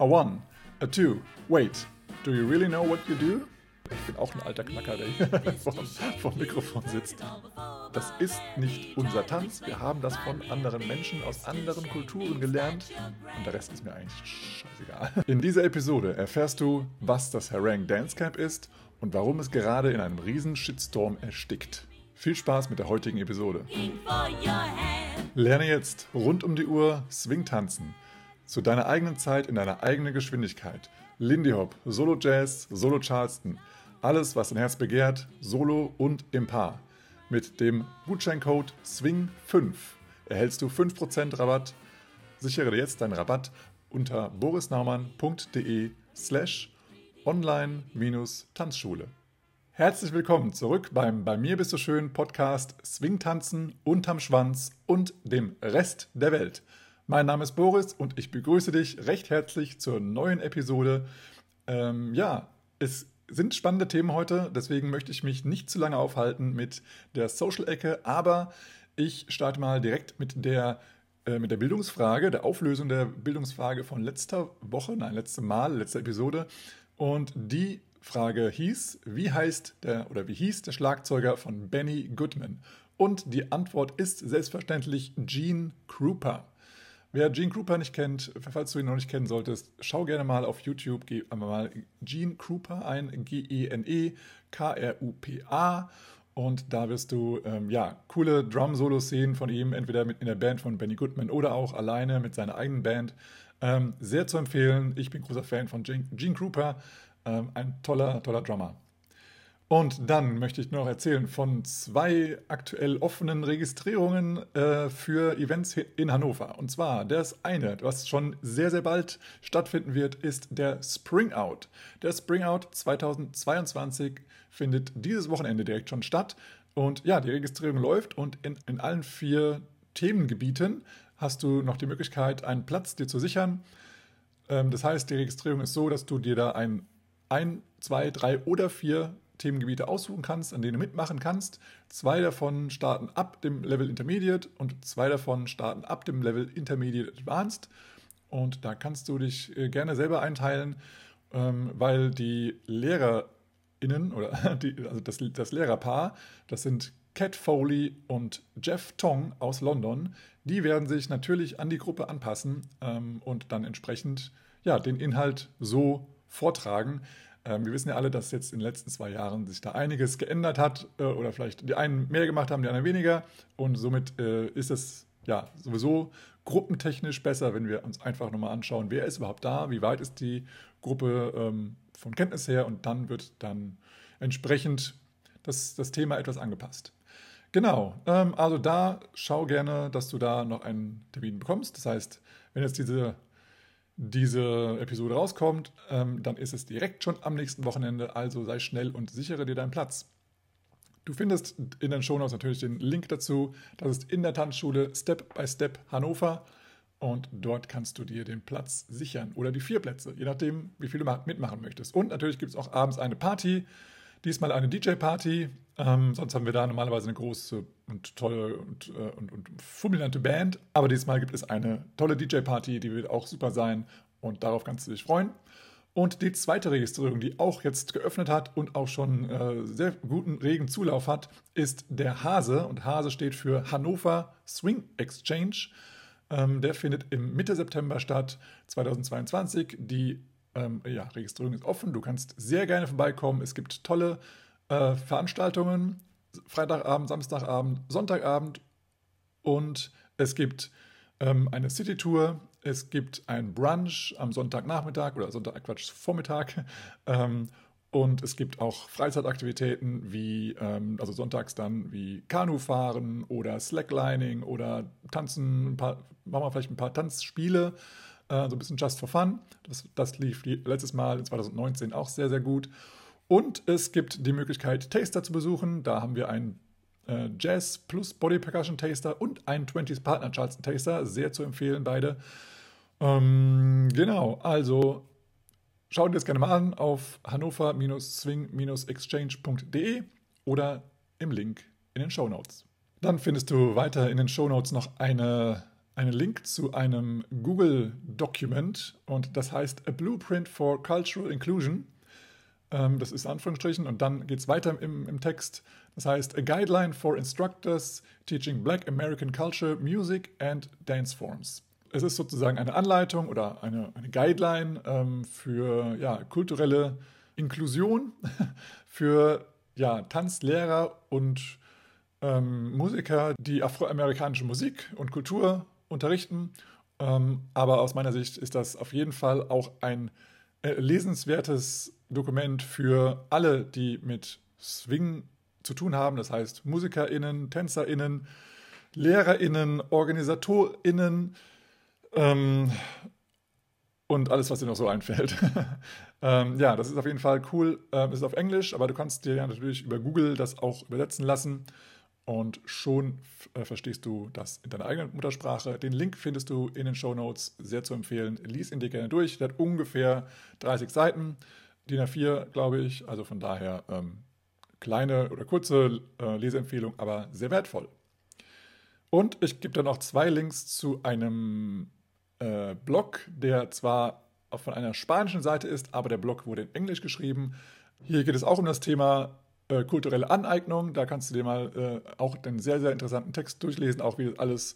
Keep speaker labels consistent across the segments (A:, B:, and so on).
A: A one, a two, wait, do you really know what you do? Ich bin auch ein alter Knacker, der hier vor, vor dem Mikrofon sitzt. Das ist nicht unser Tanz. Wir haben das von anderen Menschen aus anderen Kulturen gelernt. Und der Rest ist mir eigentlich scheißegal. In dieser Episode erfährst du, was das Harang Dance Camp ist und warum es gerade in einem riesen Shitstorm erstickt. Viel Spaß mit der heutigen Episode. Lerne jetzt rund um die Uhr Swing tanzen. Zu deiner eigenen Zeit in deiner eigenen Geschwindigkeit. Lindy Hop, Solo Jazz, Solo Charleston. Alles, was dein Herz begehrt, solo und im Paar. Mit dem Gutscheincode SWING5 erhältst du 5% Rabatt. Sichere dir jetzt deinen Rabatt unter borisnaumann.de slash online-tanzschule. Herzlich willkommen zurück beim Bei mir bist du schön Podcast Swing-Tanzen unterm Schwanz und dem Rest der Welt. Mein Name ist Boris und ich begrüße dich recht herzlich zur neuen Episode. Ähm, ja, es sind spannende Themen heute, deswegen möchte ich mich nicht zu lange aufhalten mit der Social-Ecke, aber ich starte mal direkt mit der, äh, mit der Bildungsfrage, der Auflösung der Bildungsfrage von letzter Woche, nein, letzte Mal, letzte Episode. Und die Frage hieß, wie heißt der oder wie hieß der Schlagzeuger von Benny Goodman? Und die Antwort ist selbstverständlich Gene Krupa. Wer Gene Krupa nicht kennt, falls du ihn noch nicht kennen solltest, schau gerne mal auf YouTube, geh einmal mal Gene Krupa ein, G-E-N-E-K-R-U-P-A. Und da wirst du ähm, ja, coole Drum-Solos sehen von ihm, entweder mit in der Band von Benny Goodman oder auch alleine mit seiner eigenen Band. Ähm, sehr zu empfehlen. Ich bin großer Fan von Gene, Gene Krupa. Ähm, ein toller, toller Drummer. Und dann möchte ich noch erzählen von zwei aktuell offenen Registrierungen äh, für Events in Hannover. Und zwar das eine, was schon sehr, sehr bald stattfinden wird, ist der Spring Out. Der Spring Out 2022 findet dieses Wochenende direkt schon statt. Und ja, die Registrierung läuft und in, in allen vier Themengebieten hast du noch die Möglichkeit, einen Platz dir zu sichern. Ähm, das heißt, die Registrierung ist so, dass du dir da ein, ein zwei, drei oder vier Themengebiete aussuchen kannst, an denen du mitmachen kannst. Zwei davon starten ab dem Level Intermediate und zwei davon starten ab dem Level Intermediate Advanced. Und da kannst du dich äh, gerne selber einteilen, ähm, weil die LehrerInnen oder die, also das, das Lehrerpaar, das sind Cat Foley und Jeff Tong aus London, die werden sich natürlich an die Gruppe anpassen ähm, und dann entsprechend ja, den Inhalt so vortragen, wir wissen ja alle, dass jetzt in den letzten zwei Jahren sich da einiges geändert hat äh, oder vielleicht die einen mehr gemacht haben, die anderen weniger. Und somit äh, ist es ja sowieso gruppentechnisch besser, wenn wir uns einfach nochmal anschauen, wer ist überhaupt da, wie weit ist die Gruppe ähm, von Kenntnis her und dann wird dann entsprechend das, das Thema etwas angepasst. Genau, ähm, also da schau gerne, dass du da noch einen Termin bekommst. Das heißt, wenn jetzt diese diese Episode rauskommt, ähm, dann ist es direkt schon am nächsten Wochenende. Also sei schnell und sichere dir deinen Platz. Du findest in den Shownotes natürlich den Link dazu. Das ist in der Tanzschule Step by Step Hannover. Und dort kannst du dir den Platz sichern oder die vier Plätze, je nachdem, wie viel du mitmachen möchtest. Und natürlich gibt es auch abends eine Party. Diesmal eine DJ-Party. Ähm, sonst haben wir da normalerweise eine große und tolle und, äh, und, und fulminante Band. Aber diesmal gibt es eine tolle DJ-Party, die wird auch super sein. Und darauf kannst du dich freuen. Und die zweite Registrierung, die auch jetzt geöffnet hat und auch schon äh, sehr guten regen Zulauf hat, ist der Hase. Und Hase steht für Hannover Swing Exchange. Ähm, der findet im Mitte September statt, 2022. Die ähm, ja, Registrierung ist offen. Du kannst sehr gerne vorbeikommen. Es gibt tolle äh, Veranstaltungen. Freitagabend, Samstagabend, Sonntagabend. Und es gibt ähm, eine City-Tour. Es gibt ein Brunch am Sonntagnachmittag oder Sonntag, Quatsch, Vormittag. Ähm, und es gibt auch Freizeitaktivitäten wie, ähm, also sonntags dann wie Kanufahren oder Slacklining oder Tanzen, paar, machen wir vielleicht ein paar Tanzspiele äh, so ein bisschen just for fun. Das, das lief letztes Mal in 2019 auch sehr, sehr gut. Und es gibt die Möglichkeit, Taster zu besuchen. Da haben wir einen äh, Jazz plus Body Percussion Taster und einen 20s Partner Charleston Taster. Sehr zu empfehlen, beide. Ähm, genau, also schau dir das gerne mal an auf hannover-swing-exchange.de oder im Link in den Show Notes. Dann findest du weiter in den Show Notes noch eine einen Link zu einem Google-Document und das heißt A Blueprint for Cultural Inclusion. Ähm, das ist Anführungsstrichen und dann geht es weiter im, im Text. Das heißt A Guideline for Instructors Teaching Black American Culture, Music and Dance Forms. Es ist sozusagen eine Anleitung oder eine, eine Guideline ähm, für ja, kulturelle Inklusion, für ja, Tanzlehrer und ähm, Musiker, die afroamerikanische Musik und Kultur unterrichten. Ähm, aber aus meiner Sicht ist das auf jeden Fall auch ein äh, lesenswertes Dokument für alle, die mit Swing zu tun haben. Das heißt MusikerInnen, TänzerInnen, LehrerInnen, OrganisatorInnen ähm, und alles, was dir noch so einfällt. ähm, ja, das ist auf jeden Fall cool. Ähm, ist auf Englisch, aber du kannst dir ja natürlich über Google das auch übersetzen lassen und schon äh, verstehst du das in deiner eigenen Muttersprache. Den Link findest du in den Show Notes, sehr zu empfehlen. Lies ihn dir gerne durch. Der hat ungefähr 30 Seiten, DIN A4, glaube ich. Also von daher ähm, kleine oder kurze äh, Leseempfehlung, aber sehr wertvoll. Und ich gebe dann noch zwei Links zu einem äh, Blog, der zwar von einer spanischen Seite ist, aber der Blog wurde in Englisch geschrieben. Hier geht es auch um das Thema äh, kulturelle Aneignung. Da kannst du dir mal äh, auch den sehr, sehr interessanten Text durchlesen, auch wie das alles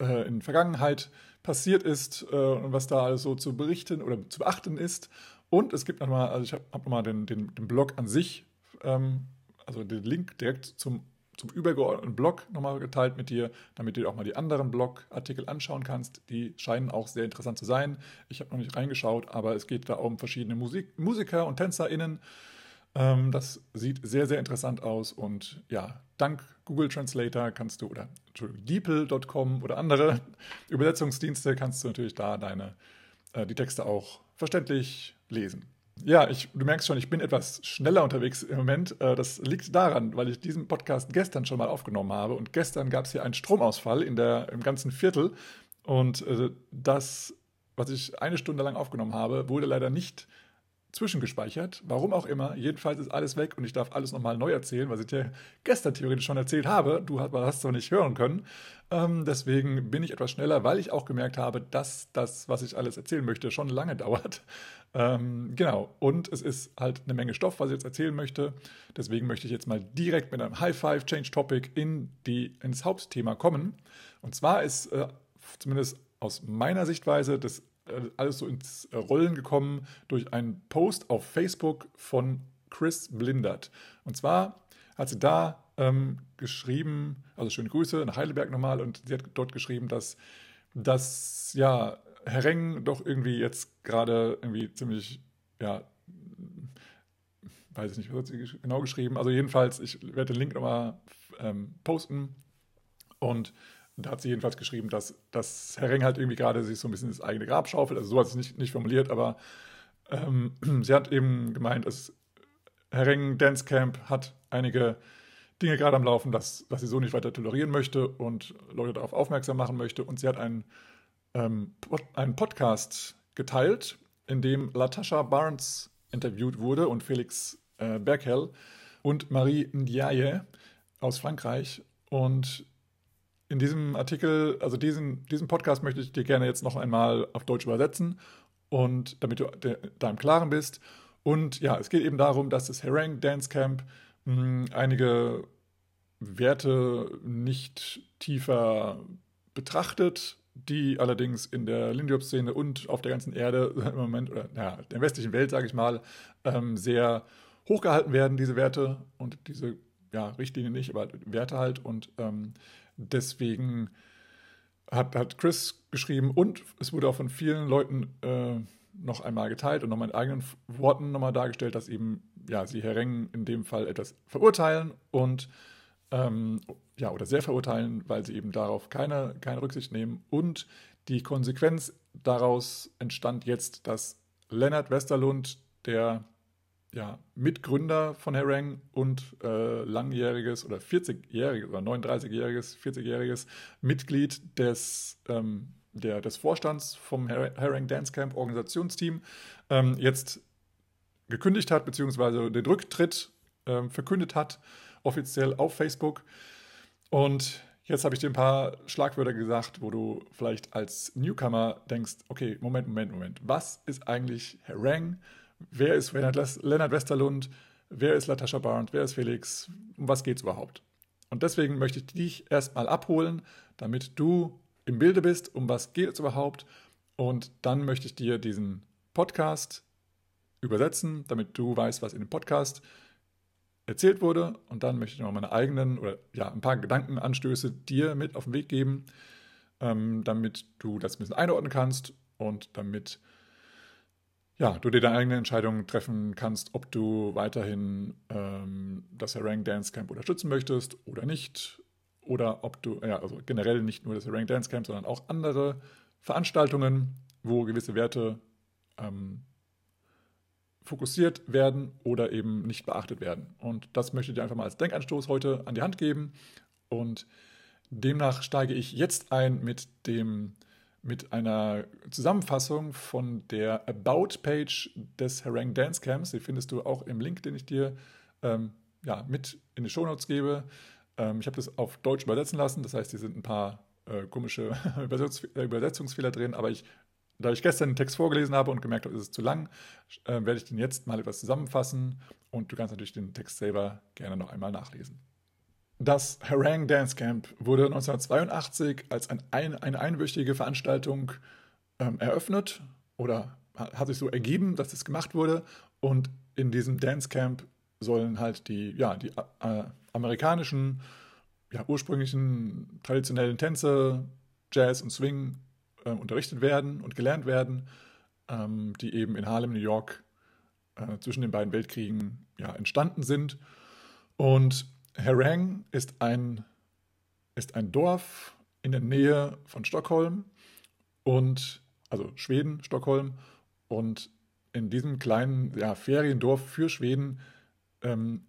A: äh, in Vergangenheit passiert ist äh, und was da alles so zu berichten oder zu beachten ist. Und es gibt nochmal, also ich habe hab nochmal den, den, den Blog an sich, ähm, also den Link direkt zum, zum übergeordneten Blog nochmal geteilt mit dir, damit du dir auch mal die anderen Blogartikel anschauen kannst. Die scheinen auch sehr interessant zu sein. Ich habe noch nicht reingeschaut, aber es geht da um verschiedene Musik, Musiker und TänzerInnen ähm, das sieht sehr, sehr interessant aus und ja, dank Google Translator kannst du oder DeepL.com oder andere Übersetzungsdienste kannst du natürlich da deine, äh, die Texte auch verständlich lesen. Ja, ich, du merkst schon, ich bin etwas schneller unterwegs im Moment. Äh, das liegt daran, weil ich diesen Podcast gestern schon mal aufgenommen habe und gestern gab es hier einen Stromausfall in der, im ganzen Viertel und äh, das, was ich eine Stunde lang aufgenommen habe, wurde leider nicht zwischengespeichert. Warum auch immer. Jedenfalls ist alles weg und ich darf alles nochmal neu erzählen, was ich dir gestern theoretisch schon erzählt habe. Du hast es noch nicht hören können. Ähm, deswegen bin ich etwas schneller, weil ich auch gemerkt habe, dass das, was ich alles erzählen möchte, schon lange dauert. Ähm, genau. Und es ist halt eine Menge Stoff, was ich jetzt erzählen möchte. Deswegen möchte ich jetzt mal direkt mit einem High Five Change Topic in die, ins Hauptthema kommen. Und zwar ist äh, zumindest aus meiner Sichtweise das alles so ins Rollen gekommen durch einen Post auf Facebook von Chris Blindert. Und zwar hat sie da ähm, geschrieben, also schöne Grüße nach Heidelberg nochmal, und sie hat dort geschrieben, dass, dass ja, Herr Reng doch irgendwie jetzt gerade irgendwie ziemlich, ja, weiß ich nicht, was hat sie genau geschrieben. Also jedenfalls, ich werde den Link nochmal ähm, posten und da hat sie jedenfalls geschrieben, dass, dass Herr Reng halt irgendwie gerade sich so ein bisschen das eigene Grab schaufelt. Also so hat sie es nicht, nicht formuliert, aber ähm, sie hat eben gemeint, dass Herr Reng Dance Camp hat einige Dinge gerade am Laufen, dass, dass sie so nicht weiter tolerieren möchte und Leute darauf aufmerksam machen möchte. Und sie hat einen, ähm, einen Podcast geteilt, in dem Latasha Barnes interviewt wurde und Felix äh, Berkel und Marie Ndiaye aus Frankreich. Und in diesem Artikel, also diesen, diesen Podcast möchte ich dir gerne jetzt noch einmal auf Deutsch übersetzen und damit du da im Klaren bist. Und ja, es geht eben darum, dass das Herang Dance Camp mh, hm, einige Werte nicht tiefer betrachtet, die allerdings in der Lindyop-Szene und auf der ganzen Erde im Moment, oder ja, der westlichen Welt, sage ich mal, ähm, sehr hochgehalten werden, diese Werte und diese ja, Richtlinien nicht, aber Werte halt. Und ähm, Deswegen hat, hat Chris geschrieben und es wurde auch von vielen Leuten äh, noch einmal geteilt und nochmal in eigenen Worten nochmal dargestellt, dass eben ja, sie Herr Reng in dem Fall etwas verurteilen und ähm, ja, oder sehr verurteilen, weil sie eben darauf keine, keine Rücksicht nehmen. Und die Konsequenz daraus entstand jetzt, dass Lennart Westerlund, der ja, Mitgründer von Herang und äh, langjähriges oder 40-jähriges oder 39-jähriges, 40-jähriges Mitglied des, ähm, der, des Vorstands vom Herang Dance Camp Organisationsteam ähm, jetzt gekündigt hat, beziehungsweise den Rücktritt ähm, verkündet hat, offiziell auf Facebook. Und Jetzt habe ich dir ein paar Schlagwörter gesagt, wo du vielleicht als Newcomer denkst, okay, Moment, Moment, Moment. Was ist eigentlich Harangue? Wer ist Lennart Westerlund? Wer ist Latasha Barnes? Wer ist Felix? Um was geht es überhaupt? Und deswegen möchte ich dich erstmal abholen, damit du im Bilde bist, um was geht es überhaupt. Und dann möchte ich dir diesen Podcast übersetzen, damit du weißt, was in dem Podcast erzählt wurde. Und dann möchte ich noch meine eigenen oder ja, ein paar Gedankenanstöße dir mit auf den Weg geben, ähm, damit du das ein bisschen einordnen kannst und damit ja, du dir deine eigene Entscheidung treffen kannst, ob du weiterhin ähm, das Harangue Dance Camp unterstützen möchtest oder nicht. Oder ob du, ja, also generell nicht nur das Harangue Dance Camp, sondern auch andere Veranstaltungen, wo gewisse Werte ähm, fokussiert werden oder eben nicht beachtet werden. Und das möchte ich dir einfach mal als Denkanstoß heute an die Hand geben. Und demnach steige ich jetzt ein mit dem mit einer Zusammenfassung von der About-Page des Harangue Dance Camps. Die findest du auch im Link, den ich dir ähm, ja, mit in die Shownotes gebe. Ähm, ich habe das auf Deutsch übersetzen lassen, das heißt, hier sind ein paar äh, komische Übersetzungsfehler drin, aber ich da ich gestern den Text vorgelesen habe und gemerkt habe, es ist zu lang, äh, werde ich den jetzt mal etwas zusammenfassen und du kannst natürlich den Text selber gerne noch einmal nachlesen. Das Harangue Dance Camp wurde 1982 als ein, ein, eine einwöchige Veranstaltung ähm, eröffnet oder hat sich so ergeben, dass es gemacht wurde. Und in diesem Dance Camp sollen halt die, ja, die äh, amerikanischen, ja, ursprünglichen traditionellen Tänze, Jazz und Swing äh, unterrichtet werden und gelernt werden, ähm, die eben in Harlem, New York äh, zwischen den beiden Weltkriegen ja, entstanden sind. Und Herang ist ein, ist ein Dorf in der Nähe von Stockholm und also Schweden, Stockholm. Und in diesem kleinen ja, Feriendorf für Schweden ähm,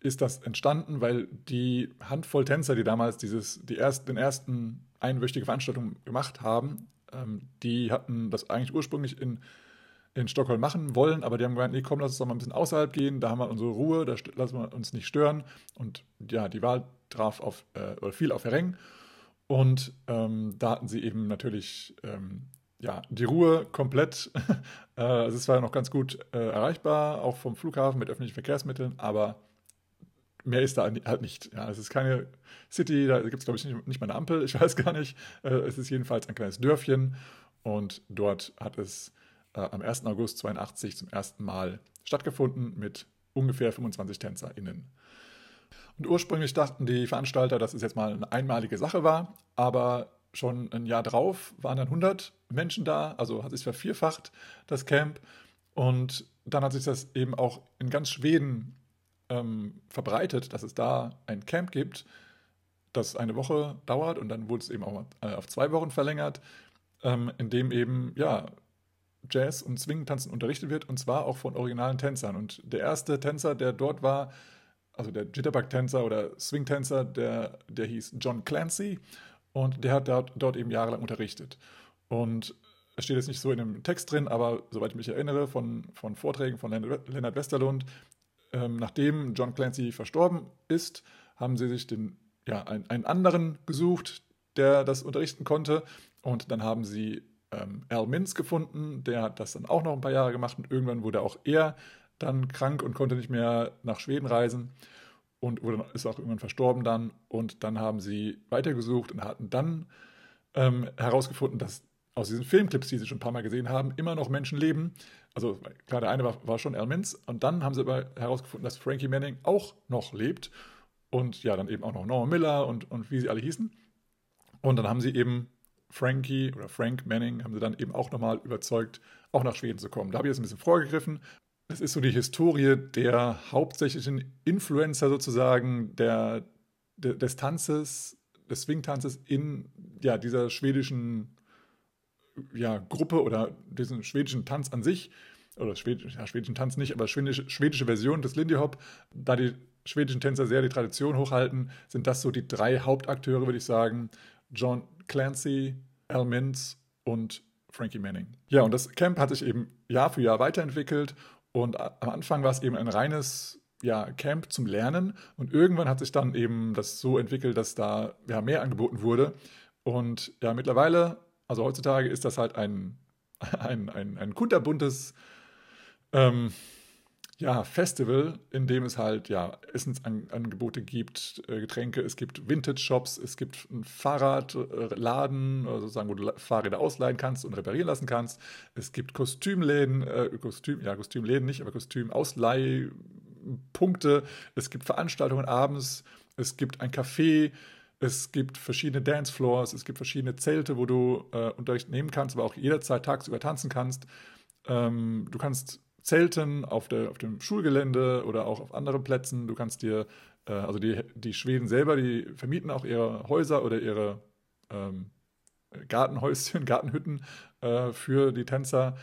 A: ist das entstanden, weil die Handvoll Tänzer, die damals dieses, die erst, den ersten einwöchige Veranstaltung gemacht haben. Ähm, die hatten das eigentlich ursprünglich in, in Stockholm machen wollen, aber die haben gemeint, nee, komm, lass uns doch mal ein bisschen außerhalb gehen, da haben wir unsere Ruhe, da lassen wir uns nicht stören. Und ja, die Wahl traf auf, äh, oder fiel auf Hereng. Und ähm, da hatten sie eben natürlich ähm, ja, die Ruhe komplett. äh, also es war noch ganz gut äh, erreichbar, auch vom Flughafen mit öffentlichen Verkehrsmitteln, aber mehr ist da halt nicht. Ja, es ist keine City, da gibt es, glaube ich, nicht, nicht, mal eine Ampel, ich weiß gar nicht. Äh, es ist jedenfalls ein kleines Dörfchen und dort hat es äh, am 1. August 82 zum ersten Mal stattgefunden mit ungefähr 25 TänzerInnen. Und ursprünglich dachten die Veranstalter, dass es jetzt mal eine einmalige Sache war, aber schon ein Jahr drauf waren dann 100 Menschen da, also hat sich vervierfacht, das Camp. Und dann hat sich das eben auch in ganz Schweden ähm, verbreitet, dass es da ein Camp gibt, das eine Woche dauert und dann wurde es eben auch äh, auf zwei Wochen verlängert, ähm, in dem eben ja Jazz und Swing-Tanzen unterrichtet wird und zwar auch von originalen Tänzern. Und der erste Tänzer, der dort war, also der Jitterbug-Tänzer oder Swing-Tänzer, der, der hieß John Clancy und der hat dort, dort eben jahrelang unterrichtet. Und es steht jetzt nicht so in dem Text drin, aber soweit ich mich erinnere, von, von Vorträgen von Leonard Westerlund, ähm, nachdem John Clancy verstorben ist, haben sie sich den, ja, einen, einen anderen gesucht, der das unterrichten konnte. Und dann haben sie ähm, Al Mintz gefunden, der hat das dann auch noch ein paar Jahre gemacht und irgendwann wurde auch er dann krank und konnte nicht mehr nach Schweden reisen und wurde, ist auch irgendwann verstorben dann. Und dann haben sie weitergesucht und hatten dann ähm, herausgefunden, dass aus diesen Filmclips, die sie schon ein paar Mal gesehen haben, immer noch Menschen leben. Also klar, der eine war, war schon Al Mintz und dann haben sie aber herausgefunden, dass Frankie Manning auch noch lebt und ja, dann eben auch noch Norman Miller und, und wie sie alle hießen. Und dann haben sie eben Frankie oder Frank Manning haben sie dann eben auch nochmal überzeugt, auch nach Schweden zu kommen. Da habe ich jetzt ein bisschen vorgegriffen. Das ist so die Historie der hauptsächlichen Influencer sozusagen der, der des Tanzes, des Swing-Tanzes in ja, dieser schwedischen ja, Gruppe oder diesen schwedischen Tanz an sich, oder schwedisch, ja, schwedischen Tanz nicht, aber schwedische, schwedische Version des Lindy Hop, da die schwedischen Tänzer sehr die Tradition hochhalten, sind das so die drei Hauptakteure, würde ich sagen. John Clancy, Al Mintz und Frankie Manning. Ja, und das Camp hat sich eben Jahr für Jahr weiterentwickelt und am Anfang war es eben ein reines ja, Camp zum Lernen. Und irgendwann hat sich dann eben das so entwickelt, dass da ja, mehr angeboten wurde. Und ja, mittlerweile, also heutzutage ist das halt ein, ein, ein, ein kunterbuntes ähm, ja, Festival, in dem es halt ja, Essensangebote gibt, äh, Getränke, es gibt Vintage-Shops, es gibt einen Fahrradladen, also sozusagen, wo du Fahrräder ausleihen kannst und reparieren lassen kannst. Es gibt Kostümläden, äh, Kostüm, ja, Kostümläden nicht, aber Kostümausleihpunkte. Es gibt Veranstaltungen abends, es gibt ein Café, es gibt verschiedene Dancefloors, es gibt verschiedene Zelte, wo du äh, Unterricht nehmen kannst, aber auch jederzeit tagsüber tanzen kannst. Ähm, du kannst Zelten auf, der, auf dem Schulgelände oder auch auf anderen Plätzen. Du kannst dir, äh, also die, die Schweden selber, die vermieten auch ihre Häuser oder ihre ähm, Gartenhäuschen, Gartenhütten äh, für die Tänzer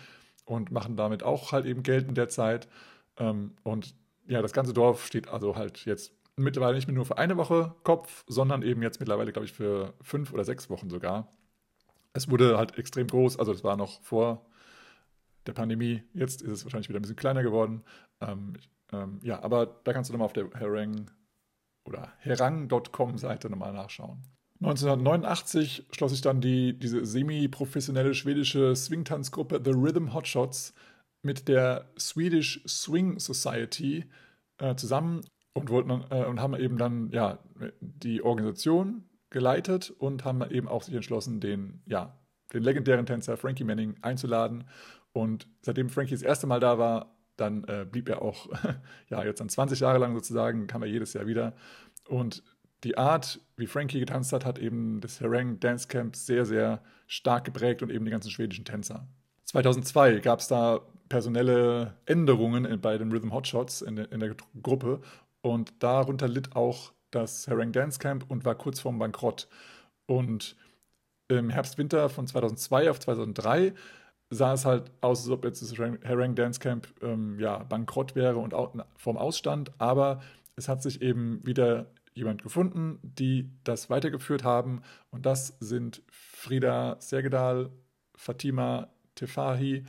A: und machen damit auch halt eben Geld in der Zeit. Ähm, und ja, das ganze Dorf steht also halt jetzt mittlerweile nicht mehr nur für eine Woche Kopf, sondern eben jetzt mittlerweile, glaube ich, für fünf oder sechs Wochen sogar. Es wurde halt extrem groß, also das war noch vor der Pandemie. Jetzt ist es wahrscheinlich wieder ein bisschen kleiner geworden. Ähm, ähm, ja, aber da kannst du nochmal auf der Herang oder herang.com Seite nochmal nachschauen. 1989 schloss sich dann die, diese semi-professionelle schwedische Swing-Tanzgruppe The Rhythm Hotshots mit der Swedish Swing Society äh, zusammen und, wollten, äh, und haben eben dann ja, die Organisation geleitet und haben eben auch sich entschlossen, den, ja, den legendären Tänzer Frankie Manning einzuladen und seitdem Frankie das erste Mal da war, dann äh, blieb er auch, ja, jetzt dann 20 Jahre lang sozusagen, kam er jedes Jahr wieder. Und die Art, wie Frankie getanzt hat, hat eben das Herang Dance Camp sehr, sehr stark geprägt und eben die ganzen schwedischen Tänzer. 2002 gab es da personelle Änderungen bei den Rhythm Hotshots in, in der Gruppe und darunter litt auch das Herang Dance Camp und war kurz vorm Bankrott. Und im Herbst-Winter von 2002 auf 2003 sah es halt aus, als ob jetzt das Herang Dance Camp ähm, ja, bankrott wäre und vom Ausstand, aber es hat sich eben wieder jemand gefunden, die das weitergeführt haben. Und das sind Frida Sergedal, Fatima Tefahi,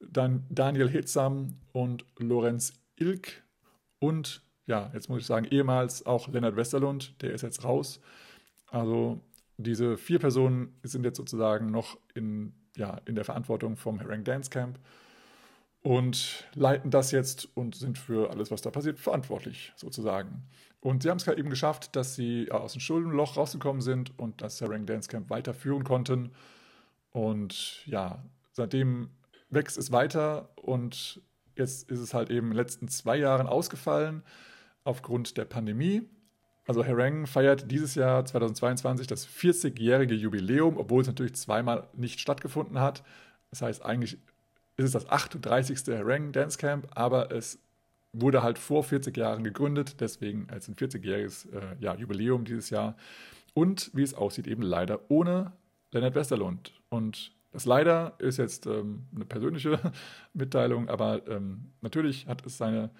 A: dann Daniel Hitzam und Lorenz Ilk. Und ja, jetzt muss ich sagen, ehemals auch Lennart Westerlund, der ist jetzt raus. Also diese vier Personen sind jetzt sozusagen noch in ja, in der Verantwortung vom Herang Dance Camp und leiten das jetzt und sind für alles, was da passiert, verantwortlich sozusagen. Und sie haben es eben geschafft, dass sie aus dem Schuldenloch rausgekommen sind und das Herang Dance Camp weiterführen konnten. Und ja, seitdem wächst es weiter und jetzt ist es halt eben in den letzten zwei Jahren ausgefallen aufgrund der Pandemie. Also Herang feiert dieses Jahr 2022 das 40-jährige Jubiläum, obwohl es natürlich zweimal nicht stattgefunden hat. Das heißt, eigentlich ist es das 38. Herang Dance Camp, aber es wurde halt vor 40 Jahren gegründet, deswegen als ein 40-jähriges äh, ja, Jubiläum dieses Jahr. Und wie es aussieht, eben leider ohne Leonard Westerlund. Und das leider ist jetzt ähm, eine persönliche Mitteilung, aber ähm, natürlich hat es seine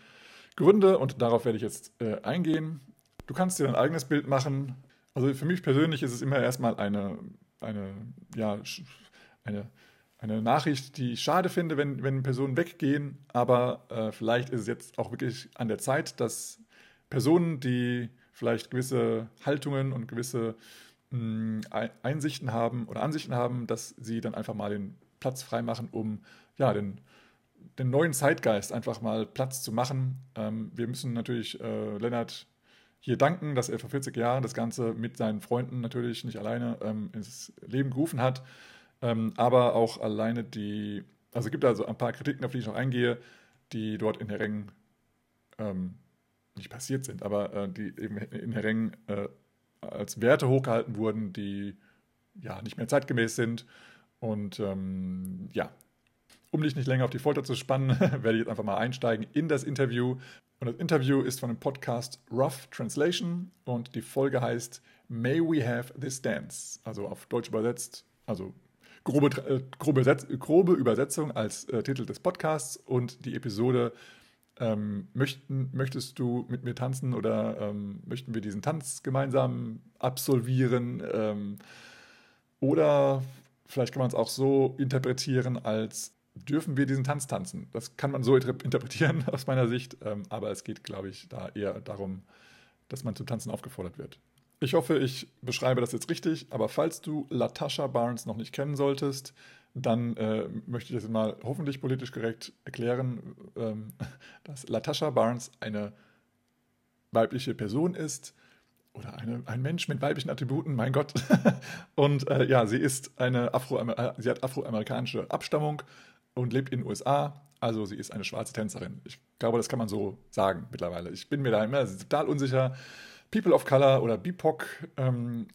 A: Gründe und darauf werde ich jetzt äh, eingehen. Du kannst dir dein eigenes Bild machen. Also für mich persönlich ist es immer erstmal eine, eine, ja, eine, eine Nachricht, die ich schade finde, wenn, wenn Personen weggehen. Aber äh, vielleicht ist es jetzt auch wirklich an der Zeit, dass Personen, die vielleicht gewisse Haltungen und gewisse mh, hm, Einsichten haben oder Ansichten haben, dass sie dann einfach mal den Platz freimachen, um ja, den, den neuen Zeitgeist einfach mal Platz zu machen. Ähm, wir müssen natürlich äh, Lennart hier danken, dass er vor 40 Jahren das Ganze mit seinen Freunden natürlich nicht alleine ähm, ins Leben gerufen hat, ähm, aber auch alleine die, also es gibt also ein paar Kritiken, auf die ich noch eingehe, die dort in Hereng ähm, nicht passiert sind, aber äh, die eben in Hereng äh, als Werte hochgehalten wurden, die ja nicht mehr zeitgemäß sind. Und ähm, ja, um dich nicht länger auf die Folter zu spannen, werde ich jetzt einfach mal einsteigen in das Interview und das Interview ist von dem Podcast Rough Translation und die Folge heißt May We Have This Dance? Also auf Deutsch übersetzt, also grobe, äh, grobe, grobe Übersetzung als äh, Titel des Podcasts und die Episode ähm, möchten, möchtest du mit mir tanzen oder ähm, möchten wir diesen Tanz gemeinsam absolvieren? Ähm, oder vielleicht kann man es auch so interpretieren als dürfen wir diesen Tanz tanzen? Das kann man so interpretieren aus meiner Sicht, ähm, aber es geht, glaube ich, da eher darum, dass man zum Tanzen aufgefordert wird. Ich hoffe, ich beschreibe das jetzt richtig, aber falls du Latasha Barnes noch nicht kennen solltest, dann äh, möchte ich das mal hoffentlich politisch korrekt erklären, ähm, dass Latasha Barnes eine weibliche Person ist oder eine, ein Mensch mit weiblichen Attributen, mein Gott. und äh, ja, sie ist eine Afro äh, sie hat afroamerikanische Abstammung und lebt in den USA. Also sie ist eine schwarze Tänzerin. Ich glaube, das kann man so sagen mittlerweile. Ich bin mir da immer total unsicher. People of Color oder BIPOC ähm,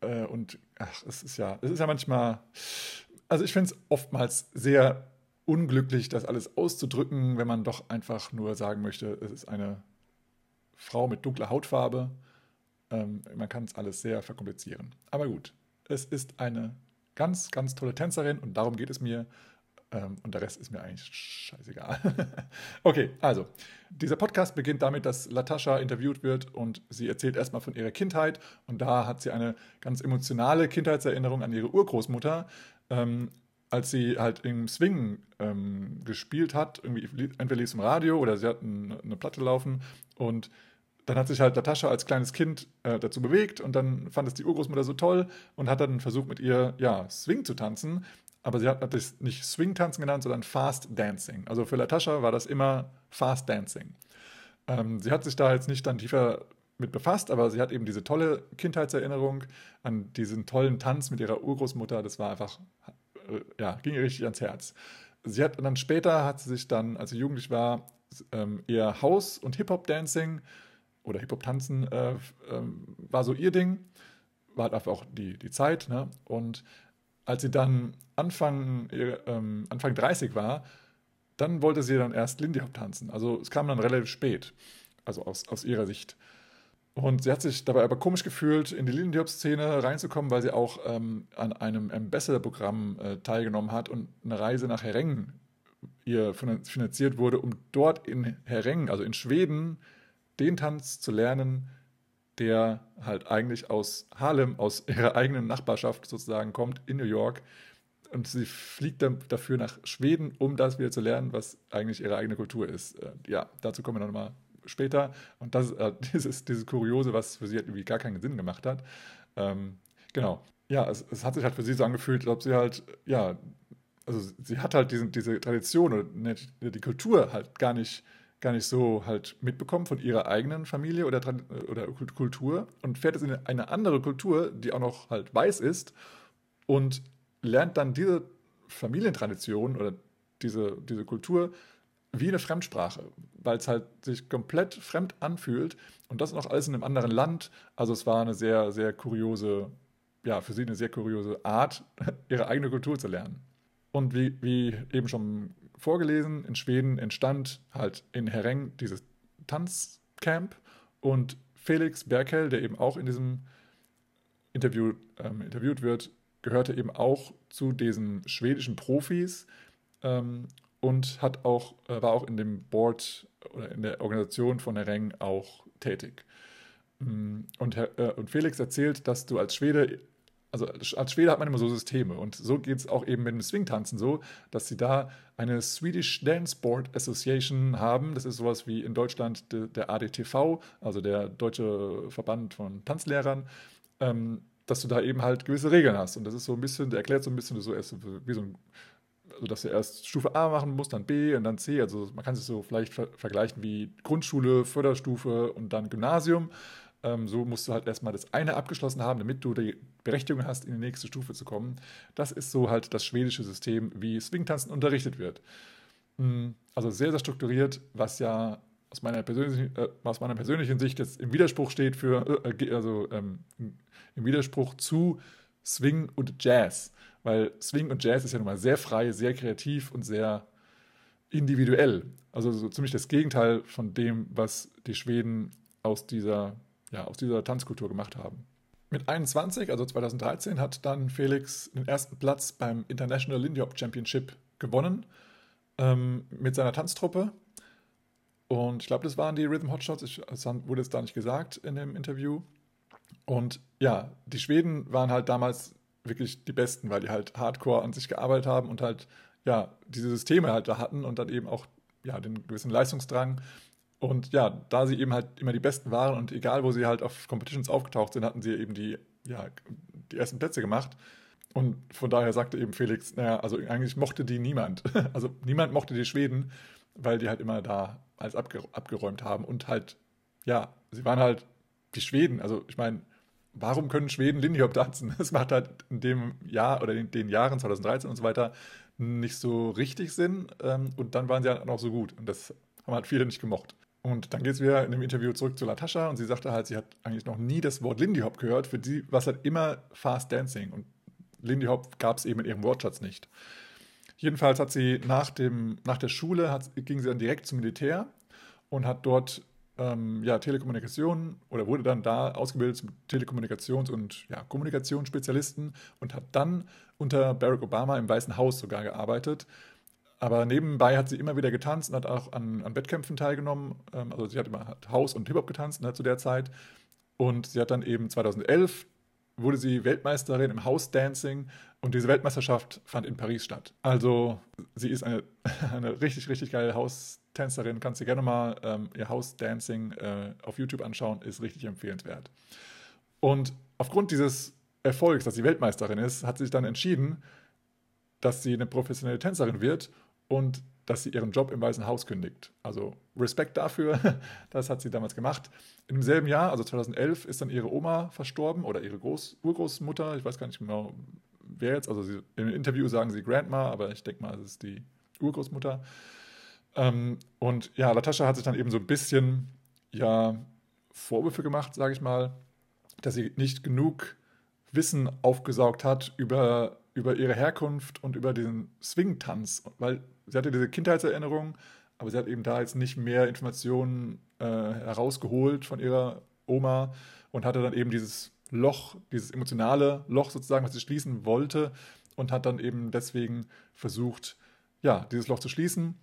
A: äh, und ach, es ist ja, es ist ja manchmal, also ich finde es oftmals sehr unglücklich, das alles auszudrücken, wenn man doch einfach nur sagen möchte, es ist eine Frau mit dunkler Hautfarbe. Ähm, man kann es alles sehr verkomplizieren. Aber gut, es ist eine ganz, ganz tolle Tänzerin und darum geht es mir. Ähm, und der Rest ist mir eigentlich scheißegal. okay, also, dieser Podcast beginnt damit, dass Latascha interviewt wird und sie erzählt erstmal von ihrer Kindheit. Und da hat sie eine ganz emotionale Kindheitserinnerung an ihre Urgroßmutter. Ähm, als sie halt im Swing ähm, gespielt hat, irgendwie entweder lief es im Radio oder sie hat eine, eine Platte laufen und dann hat sich halt Natascha als kleines Kind äh, dazu bewegt und dann fand es die Urgroßmutter so toll und hat dann versucht mit ihr ja Swing zu tanzen aber sie hat das nicht Swing-Tanzen genannt, sondern Fast Dancing. Also für Latascha war das immer Fast Dancing. Ähm, sie hat sich da jetzt nicht dann tiefer mit befasst, aber sie hat eben diese tolle Kindheitserinnerung an diesen tollen Tanz mit ihrer Urgroßmutter. Das war einfach, äh, ja, ging ihr richtig ans Herz. Sie hat dann später, hat sie sich dann, als sie jugendlich war, ähm, eher House- und Hip-Hop-Dancing oder Hip-Hop-Tanzen äh, äh, war so ihr Ding. War halt einfach auch die, die Zeit. Ne? Und als sie dann Anfang, ähm, Anfang 30 war, dann wollte sie dann erst Lindy Hop tanzen. Also es kam dann relativ spät, also aus, aus ihrer Sicht. Und sie hat sich dabei aber komisch gefühlt, in die Lindy Hop-Szene reinzukommen, weil sie auch ähm, an einem Ambassador-Programm äh, teilgenommen hat und eine Reise nach Herrengen ihr finanziert wurde, um dort in Herrengen, also in Schweden, den Tanz zu lernen, der halt eigentlich aus Harlem, aus ihrer eigenen Nachbarschaft sozusagen kommt, in New York. Und sie fliegt dann dafür nach Schweden, um das wieder zu lernen, was eigentlich ihre eigene Kultur ist. Äh, ja, dazu kommen wir dann mal später. Und das ist äh, dieses, dieses Kuriose, was für sie halt irgendwie gar keinen Sinn gemacht hat. Ähm, genau. Ja, es, es, hat sich halt für sie so angefühlt, als ob sie halt, ja, also sie hat halt diesen, diese Tradition oder die Kultur halt gar nicht gar nicht so halt mitbekommen von ihrer eigenen Familie oder, oder Kultur und fährt jetzt in eine andere Kultur, die auch noch halt weiß ist und lernt dann diese Familientradition oder diese, diese Kultur wie eine Fremdsprache, weil es halt sich komplett fremd anfühlt und das noch alles in einem anderen Land. Also es war eine sehr, sehr kuriose, ja, für sie eine sehr kuriose Art, ihre eigene Kultur zu lernen. Und wie, wie eben schon vorgelesen, in Schweden entstand halt in Hereng dieses Tanzcamp und Felix Berkel, der eben auch in diesem Interview ähm, interviewt wird, gehörte eben auch zu diesen schwedischen Profis ähm, und hat auch, äh, war auch in dem Board oder in der Organisation von Hereng auch tätig. Mm, und, äh, und Felix erzählt, dass du als Schwede also als Schwede hat man immer so Systeme und so geht es auch eben mit dem Swingtanzen so, dass sie da eine Swedish Dance Board Association haben. Das ist sowas wie in Deutschland de, der ADTV, also der Deutsche Verband von Tanzlehrern, ähm, dass du da eben halt gewisse Regeln hast. Und das ist so ein bisschen, der erklärt so ein bisschen so erst wie so ein also dass du erst Stufe A machen musst, dann B und dann C. Also man kann sich so vielleicht ver vergleichen wie Grundschule, Förderstufe und dann Gymnasium. Ähm, so musst du halt erstmal das eine abgeschlossen haben, damit du die Berechtigung hast, in die nächste Stufe zu kommen. Das ist so halt das schwedische System, wie Swingtanzen unterrichtet wird. Mm, also sehr, sehr strukturiert, was ja aus meiner persönlichen, äh, aus meiner persönlichen Sicht jetzt im Widerspruch steht für, äh, also ähm, im Widerspruch zu Swing und Jazz. Weil Swing und Jazz ist ja nun mal sehr frei, sehr kreativ und sehr individuell. Also so ziemlich das Gegenteil von dem, was die Schweden aus dieser ja, aus dieser Tanzkultur gemacht haben. Mit 21, also 2013, hat dann Felix den ersten Platz beim International Lindy Hop Championship gewonnen ähm, mit seiner Tanztruppe. Und ich glaube, das waren die Rhythm Hotshots. Ich, das wurde jetzt da nicht gesagt in dem Interview. Und ja, die Schweden waren halt damals wirklich die Besten, weil die halt hardcore an sich gearbeitet haben und halt ja, diese Systeme halt da hatten und dann eben auch ja, den gewissen Leistungsdrang. Und ja, da sie eben halt immer die Besten waren und egal, wo sie halt auf Competitions aufgetaucht sind, hatten sie eben die, ja, die ersten Plätze gemacht. Und von daher sagte eben Felix, naja, also eigentlich mochte die niemand. Also niemand mochte die Schweden, weil die halt immer da alles abgeräumt haben und halt, ja, sie waren halt die Schweden. Also ich meine, warum können Schweden Lindy Hop tanzen? Das macht halt in dem Jahr oder in den Jahren 2013 und so weiter nicht so richtig Sinn. Ähm, und dann waren sie halt auch so gut. Und das haben halt viele nicht gemocht. Und dann geht es wieder in dem Interview zurück zu Latascha und sie sagte halt, sie hat eigentlich noch nie das Wort Lindy Hop gehört. Für sie war es halt immer Fast Dancing. Und Lindy Hop gab es eben in ihrem Wortschatz nicht. Jedenfalls hat sie nach, dem, nach der Schule, hat, ging sie dann direkt zum Militär und hat dort ähm, ja, Telekommunikation oder wurde dann da ausgebildet zum Telekommunikations- und ja, Kommunikationsspezialisten und hat dann unter Barack Obama im Weißen Haus sogar gearbeitet. Aber nebenbei hat sie immer wieder getanzt und hat auch an, an Wettkämpfen teilgenommen. Ähm, also sie hat immer Haus und Hip-Hop getanzt ne, zu der Zeit. Und sie hat dann eben 2011 wurde sie Weltmeisterin im House Dancing und diese Weltmeisterschaft fand in Paris statt. Also sie ist eine, eine richtig, richtig geile House-Tänzerin. Kannst du gerne mal ähm, ihr House Dancing äh, auf YouTube anschauen, ist richtig empfehlenswert. Und aufgrund dieses Erfolgs, dass sie Weltmeisterin ist, hat sie sich dann entschieden, dass sie eine professionelle Tänzerin wird und dass sie ihren Job im Weißen Haus kündigt. Also Respekt dafür, das hat sie damals gemacht. In demselben Jahr, also 2011, ist dann ihre Oma verstorben oder ihre Groß Urgroßmutter, ich weiß gar nicht genau, wer jetzt, also sie, im Interview sagen sie Grandma, aber ich denke mal, es ist die Urgroßmutter. Ähm, und ja, Latascha hat sich dann eben so ein bisschen ja, Vorwürfe gemacht, sage ich mal, dass sie nicht genug Wissen aufgesaugt hat über, über ihre Herkunft und über diesen Swing-Tanz, weil sie hatte diese Kindheitserinnerung, aber sie hat eben da jetzt nicht mehr Informationen äh, herausgeholt von ihrer Oma und hatte dann eben dieses Loch, dieses emotionale Loch sozusagen, was sie schließen wollte und hat dann eben deswegen versucht, ja, dieses Loch zu schließen.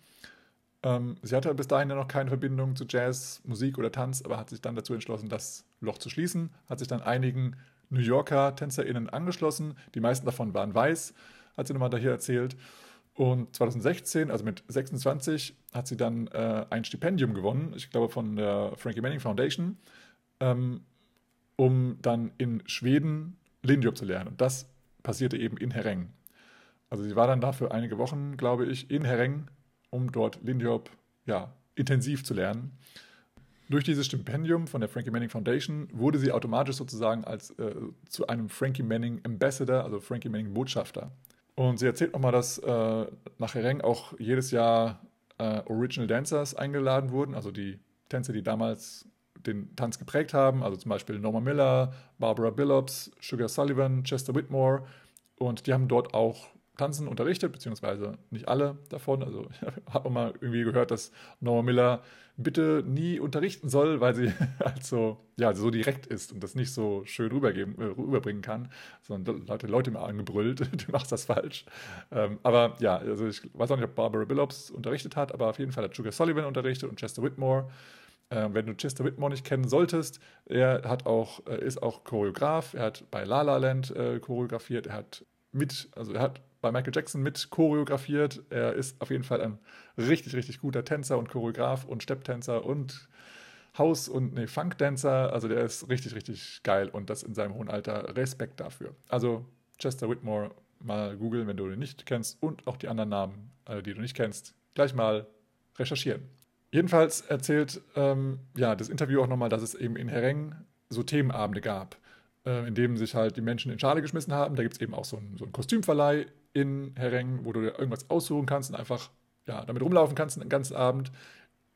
A: Ähm, sie hatte bis dahin ja noch keine Verbindung zu Jazz, Musik oder Tanz, aber hat sich dann dazu entschlossen, das Loch zu schließen, hat sich dann einigen New Yorker TänzerInnen angeschlossen. Die meisten davon waren weiß, hat sie nochmal da hier erzählt. Und 2016, also mit 26, hat sie dann äh, ein Stipendium gewonnen, ich glaube von der Frankie Manning Foundation, ähm, um dann in Schweden Lindyop zu lernen. Und das passierte eben in Hereng. Also sie war dann da für einige Wochen, glaube ich, in Hereng, um dort Lindyop ja, intensiv zu lernen. Durch dieses Stipendium von der Frankie Manning Foundation wurde sie automatisch sozusagen als äh, zu einem Frankie Manning Ambassador, also Frankie Manning Botschafter. Und sie erzählt nochmal, dass äh, nach Hereng auch jedes Jahr äh, Original Dancers eingeladen wurden, also die Tänzer, die damals den Tanz geprägt haben, also zum Beispiel Norma Miller, Barbara Billups, Sugar Sullivan, Chester Whitmore. Und die haben dort auch Tanzen unterrichtet, beziehungsweise nicht alle davon. Also ich habe mal irgendwie gehört, dass Norma Miller bitte nie unterrichten soll, weil sie halt so, ja, so direkt ist und das nicht so schön rübergeben, äh, rüberbringen kann, sondern Leute, Leute immer angebrüllt, du machst das falsch. Ähm, aber ja, also ich weiß auch nicht, ob Barbara Billups unterrichtet hat, aber auf jeden Fall hat Sugar Sullivan unterrichtet und Chester Whitmore. Äh, wenn du Chester Whitmore nicht kennen solltest, er hat auch, äh, ist auch Choreograf, er hat bei La La Land äh, choreografiert, er hat mit, also er hat bei Michael Jackson mit choreografiert. Er ist auf jeden Fall ein richtig, richtig guter Tänzer und Choreograf und Stepptänzer und House- und nee, Funkdancer. Also der ist richtig, richtig geil und das in seinem hohen Alter. Respekt dafür. Also Chester Whitmore mal googeln, wenn du ihn nicht kennst und auch die anderen Namen, äh, die du nicht kennst, gleich mal recherchieren. Jedenfalls erzählt ähm, ja, das Interview auch nochmal, dass es eben in Hereng so Themenabende gab, äh, in denen sich halt die Menschen in Schale geschmissen haben. Da gibt es eben auch so einen, so einen Kostümverleih in Herrengen, wo du dir irgendwas aussuchen kannst und einfach ja, damit rumlaufen kannst den ganzen Abend.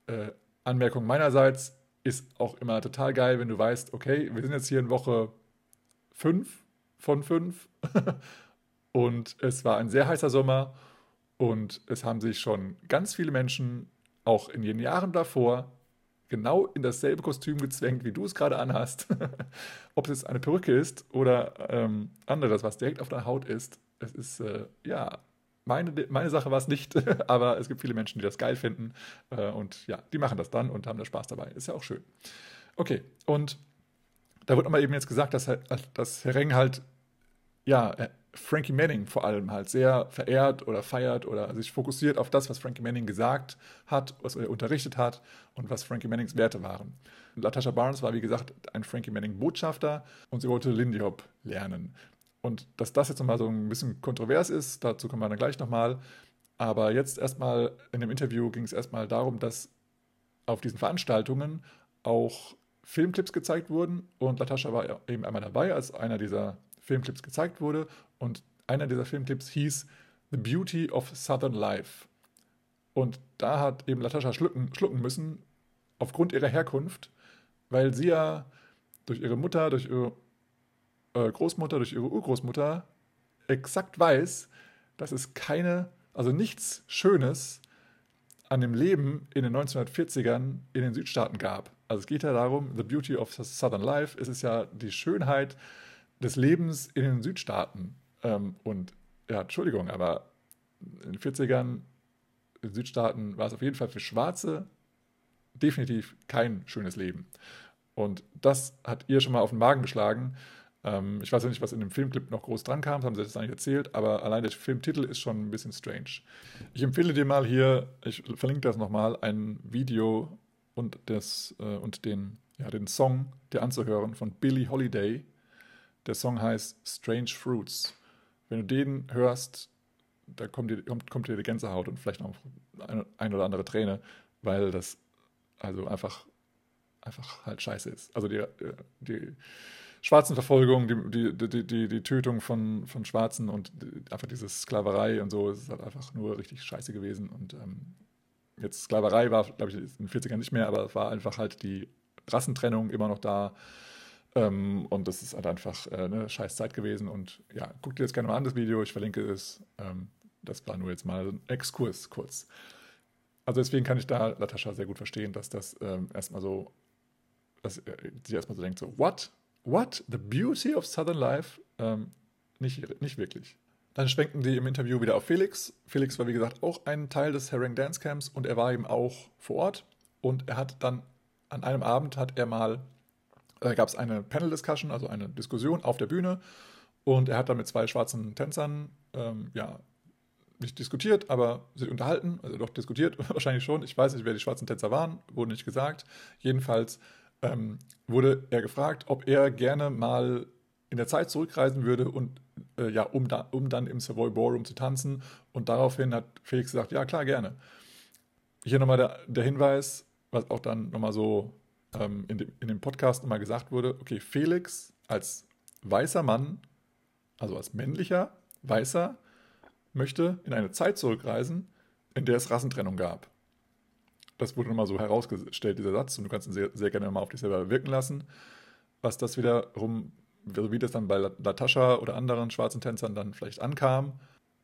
A: Äh, Anmerkung meinerseits ist auch immer total geil, wenn du weißt, okay, wir sind jetzt hier in Woche 5 von 5 und es war ein sehr heißer Sommer und es haben sich schon ganz viele Menschen auch in den Jahren davor genau in dasselbe Kostüm gezwängt, wie du es gerade anhast. Ob es eine Perücke ist oder ähm, anderes, was direkt auf der Haut ist es ist, äh, ja, meine, meine Sache war es nicht, aber es gibt viele Menschen, die das geil finden. Äh, und ja, die machen das dann und haben da Spaß dabei. Ist ja auch schön. Okay, und da wird aber eben jetzt gesagt, dass, dass Herr Reng halt, ja, Frankie Manning vor allem halt sehr verehrt oder feiert oder sich fokussiert auf das, was Frankie Manning gesagt hat, was er unterrichtet hat und was Frankie Mannings Werte waren. Latasha Barnes war, wie gesagt, ein Frankie Manning-Botschafter und sie wollte Lindy Hop lernen. Und dass das jetzt nochmal so ein bisschen kontrovers ist, dazu kommen wir dann gleich nochmal. Aber jetzt erstmal in dem Interview ging es erstmal darum, dass auf diesen Veranstaltungen auch Filmclips gezeigt wurden und Latasha war eben einmal dabei, als einer dieser Filmclips gezeigt wurde und einer dieser Filmclips hieß The Beauty of Southern Life. Und da hat eben Latasha schlucken, schlucken müssen, aufgrund ihrer Herkunft, weil sie ja durch ihre Mutter, durch ihre äh, Großmutter, durch ihre Urgroßmutter exakt weiß, dass es keine, also nichts Schönes an dem Leben in den 1940ern in den Südstaaten gab. Also es geht ja darum, The Beauty of Southern Life, es ist ja die Schönheit des Lebens in den Südstaaten. Ähm, und ja, Entschuldigung, aber in den 40ern in den Südstaaten war es auf jeden Fall für Schwarze definitiv kein schönes Leben. Und das hat ihr schon mal auf den Magen geschlagen. Ähm, ich weiß ja nicht, was in dem Filmclip noch groß dran kam, das haben sie jetzt eigentlich erzählt, aber allein der Filmtitel ist schon ein bisschen strange. Ich empfehle dir mal hier, ich verlinke das nochmal, ein Video und, das, äh, und den, ja, den Song dir anzuhören von Billie Holiday. Der Song heißt Strange Fruits. Wenn du den hörst, da kommt dir, kommt, kommt dir die Gänsehaut und vielleicht noch eine, eine oder andere Träne, weil das also einfach, einfach halt scheiße ist. Also die, die Schwarzenverfolgung, die, die, die, die, die Tötung von, von Schwarzen und einfach diese Sklaverei und so, ist halt einfach nur richtig scheiße gewesen. Und ähm, jetzt Sklaverei war, glaube ich, in den 40ern nicht mehr, aber es war einfach halt die Rassentrennung immer noch da. Ähm, und das ist halt einfach äh, eine scheiß Zeit gewesen. Und ja, guck dir jetzt gerne mal an, das Video, ich verlinke es. Ähm, das war nur jetzt mal ein Exkurs kurz. Also deswegen kann ich da Latascha sehr gut verstehen, dass das ähm, erstmal so, dass äh, sie erstmal so denkt, so, what? What? The beauty of Southern Life? Ähm, nicht, nicht wirklich. Dann schwenkten sie im Interview wieder auf Felix. Felix war, wie gesagt, auch ein Teil des Herring Dance Camps und er war eben auch vor Ort. Und er hat dann an einem Abend hat er mal, äh, gab es eine Panel Discussion, also eine Diskussion auf der Bühne. Und er hat dann mit zwei schwarzen Tänzern, ähm, ja, nicht diskutiert, aber sich unterhalten, also doch diskutiert, wahrscheinlich schon. Ich weiß nicht, wer die schwarzen Tänzer waren, wurde nicht gesagt. Jedenfalls ähm, wurde er gefragt, ob er gerne mal in der Zeit zurückreisen würde und äh, ja, um, da, um dann im Savoy Ballroom zu tanzen. Und daraufhin hat Felix gesagt, ja klar, gerne. Hier nochmal der, der Hinweis, was auch dann nochmal so ähm, in, dem, in dem Podcast nochmal gesagt wurde, okay, Felix als weißer Mann, also als männlicher, weißer, möchte in eine Zeit zurückreisen, in der es Rassentrennung gab. Das wurde nochmal so herausgestellt, dieser Satz, und du kannst ihn sehr, sehr gerne mal auf dich selber wirken lassen. Was das wiederum also wie das dann bei Latascha oder anderen schwarzen Tänzern dann vielleicht ankam,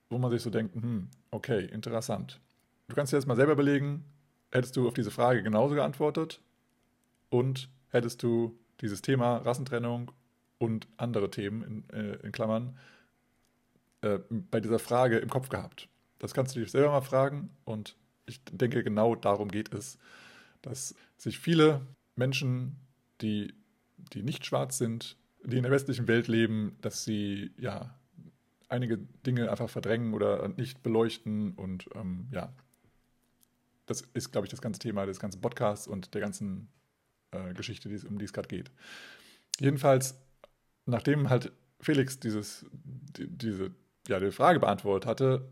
A: wo man sich so denkt, hm, okay, interessant. Du kannst dir das mal selber überlegen, hättest du auf diese Frage genauso geantwortet und hättest du dieses Thema Rassentrennung und andere Themen in, äh, in Klammern äh, bei dieser Frage im Kopf gehabt. Das kannst du dich selber mal fragen und ich denke, genau darum geht es, dass sich viele Menschen, die, die nicht schwarz sind, die in der westlichen Welt leben, dass sie ja einige Dinge einfach verdrängen oder nicht beleuchten und ähm, ja, das ist, glaube ich, das ganze Thema des ganzen Podcasts und der ganzen äh, Geschichte, die, um die es gerade geht. Jedenfalls, nachdem halt Felix dieses, die, diese, ja, die Frage beantwortet hatte,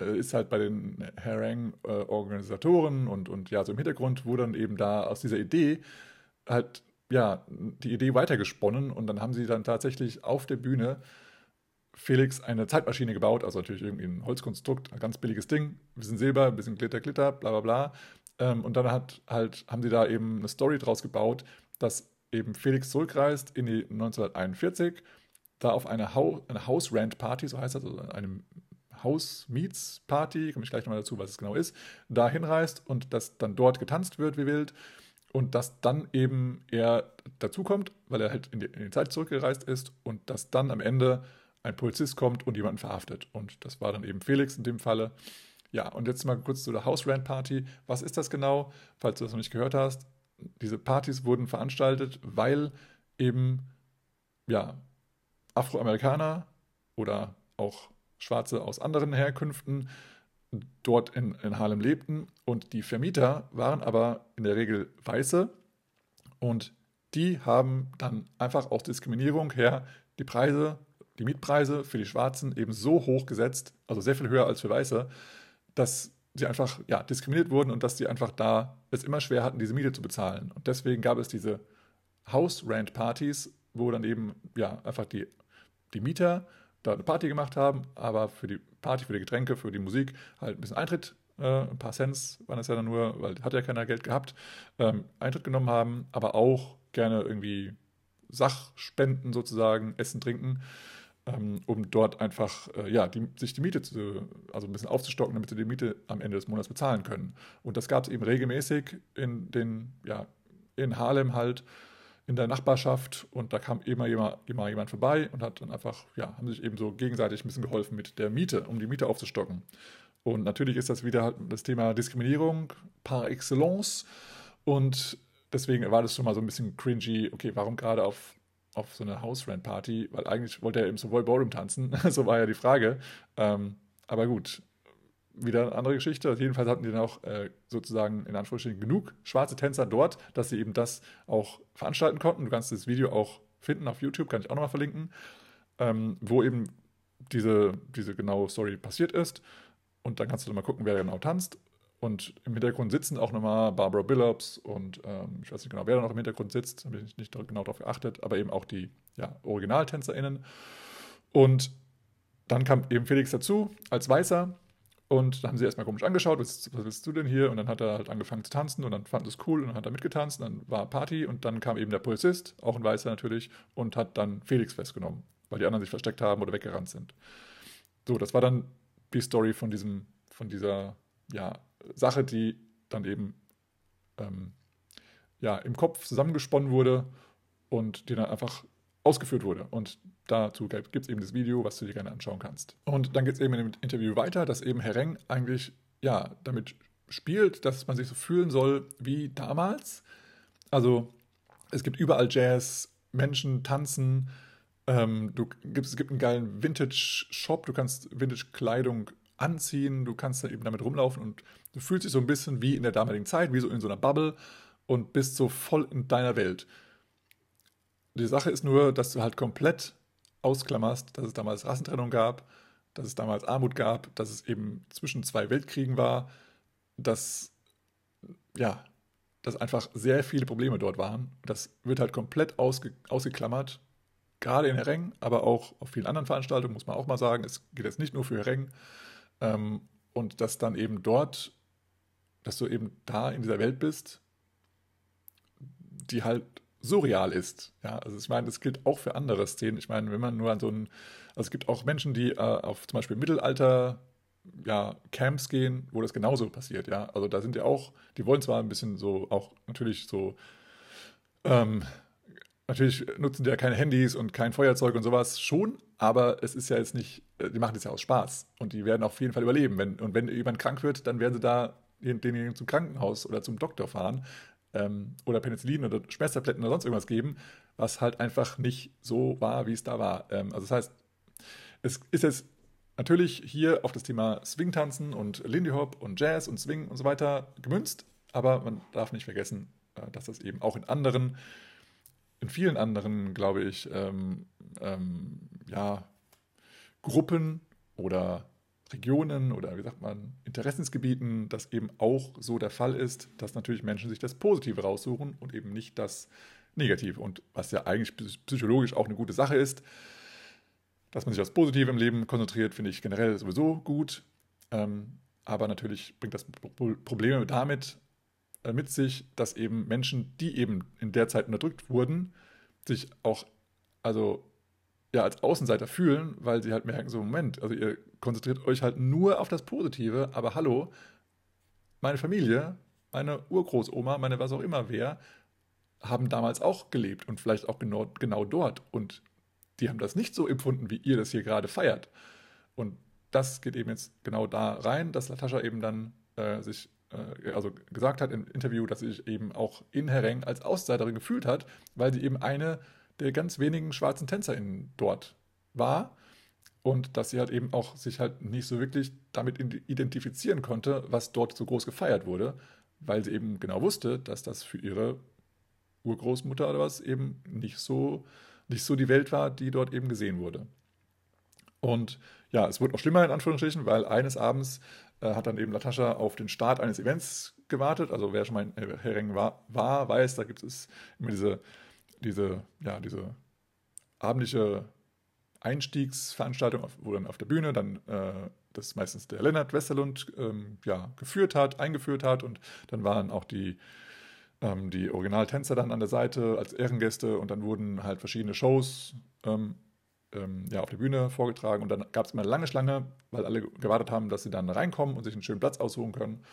A: ist halt bei den Harangue-Organisatoren äh, und, und ja, so im Hintergrund wurde dann eben da aus dieser Idee halt ja, die Idee weitergesponnen und dann haben sie dann tatsächlich auf der Bühne Felix eine Zeitmaschine gebaut, also natürlich irgendwie ein Holzkonstrukt, ein ganz billiges Ding, ein bisschen Silber, ein bisschen Glitter, Glitter, bla bla bla. Ähm, und dann hat halt, haben sie da eben eine Story draus gebaut, dass eben Felix zurückreist in die 1941, da auf eine, Haus, eine House Rant Party, so heißt das, also eine House komme ich gleich nochmal dazu, was es genau ist, da hinreist und dass dann dort getanzt wird wie wild und dass dann eben er dazukommt, weil er halt in die, in die, Zeit zurückgereist ist und dass dann am Ende ein Polizist kommt und jemanden verhaftet. Und das war dann eben Felix in dem Falle. Ja, und jetzt mal kurz zu der House Rant Party. Was ist das genau? Falls du das noch nicht gehört hast, diese Partys wurden veranstaltet, weil eben ja, Afroamerikaner oder auch Schwarze aus anderen Herkünften dort in, in Harlem lebten. Und die Vermieter waren aber in der Regel Weiße und die haben dann einfach aus Diskriminierung her die Preise, die Mietpreise für die Schwarzen eben so hoch gesetzt, also sehr viel höher als für Weiße, dass sie einfach ja, diskriminiert wurden und dass sie einfach da es immer schwer hatten, diese Miete zu bezahlen. Und deswegen gab es diese House-Rent-Partys, wo dann eben ja einfach die, die Mieter da eine Party gemacht haben, aber für die Party, für die Getränke, für die Musik halt ein bisschen Eintritt, äh, ein paar Cents waren es ja dann nur, weil hat ja keiner Geld gehabt, ähm, Eintritt genommen haben, aber auch gerne irgendwie Sachspenden sozusagen, Essen, Trinken ähm, um dort einfach äh, ja, die, sich die Miete zu, also ein bisschen aufzustocken, damit sie die Miete am Ende des Monats bezahlen können. Und das gab es eben regelmäßig in den, ja, in Harlem halt, in der Nachbarschaft und da kam immer, immer, immer jemand vorbei und hat dann einfach, ja, haben sich eben so gegenseitig ein bisschen geholfen mit der Miete, um die Miete aufzustocken. Und natürlich ist das wieder halt das Thema Diskriminierung par excellence und deswegen war das schon mal so ein bisschen cringy, okay, warum gerade auf auf so eine House-Rent-Party, weil eigentlich wollte er im Savoy Ballroom tanzen. so war ja die Frage. Ähm, aber gut, wieder eine andere Geschichte. Jedenfalls hatten die dann auch äh, sozusagen in Anführungsstrichen genug schwarze Tänzer dort, dass sie eben das auch veranstalten konnten. Du kannst das Video auch finden auf YouTube, kann ich auch nochmal verlinken, ähm, wo eben diese, diese genaue Story passiert ist. Und dann kannst du dann mal gucken, wer genau tanzt. Und im Hintergrund sitzen auch nochmal Barbara Billups und ähm, ich weiß nicht genau, wer da noch im Hintergrund sitzt, habe ich nicht genau darauf geachtet, aber eben auch die ja, OriginaltänzerInnen. Und dann kam eben Felix dazu als Weißer und dann haben sie erstmal komisch angeschaut, was, was, willst du denn hier? Und dann hat er halt angefangen zu tanzen und dann fand es cool und dann hat er mitgetanzt, und dann war Party und dann kam eben der Polizist, auch ein Weißer natürlich, und hat dann Felix festgenommen, weil die anderen sich versteckt haben oder weggerannt sind. So, das war dann die Story von diesem, von dieser, ja, Sache, die dann eben ähm, ja, im Kopf zusammengesponnen wurde und die dann einfach ausgeführt wurde. Und dazu gibt es eben das Video, was du dir gerne anschauen kannst. Und dann geht es eben in dem Interview weiter, dass eben Herr Reng eigentlich ja, damit spielt, dass man sich so fühlen soll wie damals. Also es gibt überall Jazz, Menschen tanzen, ähm, du, es gibt einen geilen Vintage-Shop, du kannst Vintage-Kleidung anziehen, du kannst da eben damit rumlaufen und du fühlst dich so ein bisschen wie in der damaligen Zeit, wie so in so einer Bubble und bist so voll in deiner Welt. Die Sache ist nur, dass du halt komplett ausklammerst, dass es damals Rassentrennung gab, dass es damals Armut gab, dass es eben zwischen zwei Weltkriegen war, dass ja, dass einfach sehr viele Probleme dort waren. Das wird halt komplett ausge ausgeklammert, gerade in Hereng, aber auch auf vielen anderen Veranstaltungen, muss man auch mal sagen. Es geht jetzt nicht nur für Hereng. Ähm, und dass dann eben dort, dass du eben da in dieser Welt bist, die halt surreal ist. Ja, also ich meine, das gilt auch für andere Szenen. Ich meine, wenn man nur an so einen, also es gibt auch Menschen, die äh, auf zum Beispiel Mittelalter ja, Camps gehen, wo das genauso passiert, ja. Also da sind ja auch, die wollen zwar ein bisschen so, auch natürlich so, ähm, natürlich nutzen die ja keine Handys und kein Feuerzeug und sowas schon, aber es ist ja jetzt nicht, äh, die machen das ja aus Spaß und die werden auf jeden Fall überleben. Wenn, und wenn jemand krank wird, dann werden sie da denjenigen zum Krankenhaus oder zum Doktor fahren ähm, oder Penicillin oder Schmerztabletten oder sonst irgendwas geben, was halt einfach nicht so war, wie es da war. Ähm, also das heißt, es ist jetzt natürlich hier auf das Thema Swing-Tanzen und Lindy Hop und Jazz und Swing und so weiter gemünzt, aber man darf nicht vergessen, äh, dass das eben auch in anderen in vielen anderen, glaube ich, ähm, ähm, ja, Gruppen oder Regionen oder wie sagt man, Interessensgebieten, das eben auch so der Fall ist, dass natürlich Menschen sich das Positive raussuchen und eben nicht das Negative. Und was ja eigentlich psychologisch auch eine gute Sache ist, dass man sich aufs Positive im Leben konzentriert, finde ich generell sowieso gut. Ähm, aber natürlich bringt das Probleme damit, äh, mit sich, dass eben Menschen, die eben in der Zeit unterdrückt wurden, sich auch, also ja, als Außenseiter fühlen, weil sie halt merken, so Moment, also ihr konzentriert euch halt nur auf das Positive, aber hallo, meine Familie, meine Urgroßoma, meine was auch immer wer, haben damals auch gelebt und vielleicht auch genau, genau dort und die haben das nicht so empfunden, wie ihr das hier gerade feiert. Und das geht eben jetzt genau da rein, dass Latascha eben dann äh, sich äh, also gesagt hat im Interview, dass sie sich eben auch in Hereng als Außenseiterin gefühlt hat, weil sie eben eine der ganz wenigen schwarzen TänzerInnen dort war und dass sie halt eben auch sich halt nicht so wirklich damit identifizieren konnte, was dort so groß gefeiert wurde, weil sie eben genau wusste, dass das für ihre Urgroßmutter oder was eben nicht so, nicht so die Welt war, die dort eben gesehen wurde. Und ja, es wurde auch schlimmer in Anführungsstrichen, weil eines Abends äh, hat dann eben Latascha auf den Start eines Events gewartet. Also wer schon mal in Hering war, war, weiß, da gibt es immer diese, diese, ja, diese abendliche Einstiegsveranstaltung, wo dann auf der Bühne dann äh, das meistens der Lennart Westerlund ähm, ja, geführt hat, eingeführt hat und dann waren auch die, ähm, die Originaltänzer dann an der Seite als Ehrengäste und dann wurden halt verschiedene Shows ähm, ähm ja, auf der Bühne vorgetragen und dann gab es immer eine lange Schlange, weil alle gewartet haben, dass sie dann reinkommen und sich einen schönen Platz aussuchen können.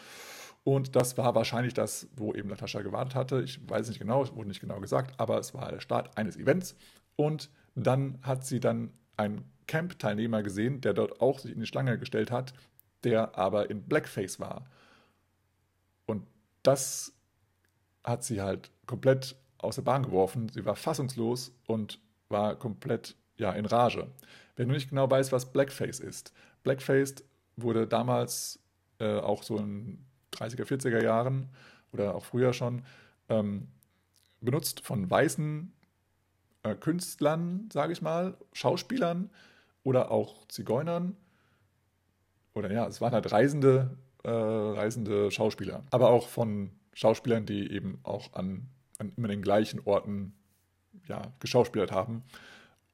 A: Und das war wahrscheinlich das, wo eben Natascha gewartet hatte. Ich weiß nicht genau, es wurde nicht genau gesagt, aber es war der Start eines Events. Und dann hat sie dann einen Camp-Teilnehmer gesehen, der dort auch sich in die Schlange gestellt hat, der aber in Blackface war. Und das hat sie halt komplett aus der Bahn geworfen. Sie war fassungslos und war komplett ja, in Rage. Wenn du nicht genau weißt, was Blackface ist. Blackface wurde damals äh, auch so in 30er, 40er Jahren oder auch früher schon ähm, benutzt von weißen äh, Künstlern, sage ich mal, Schauspielern oder auch Zigeunern. Oder ja, es waren halt reisende, äh, reisende Schauspieler. Aber auch von Schauspielern, die eben auch an, an immer den gleichen Orten ja, geschauspielert haben.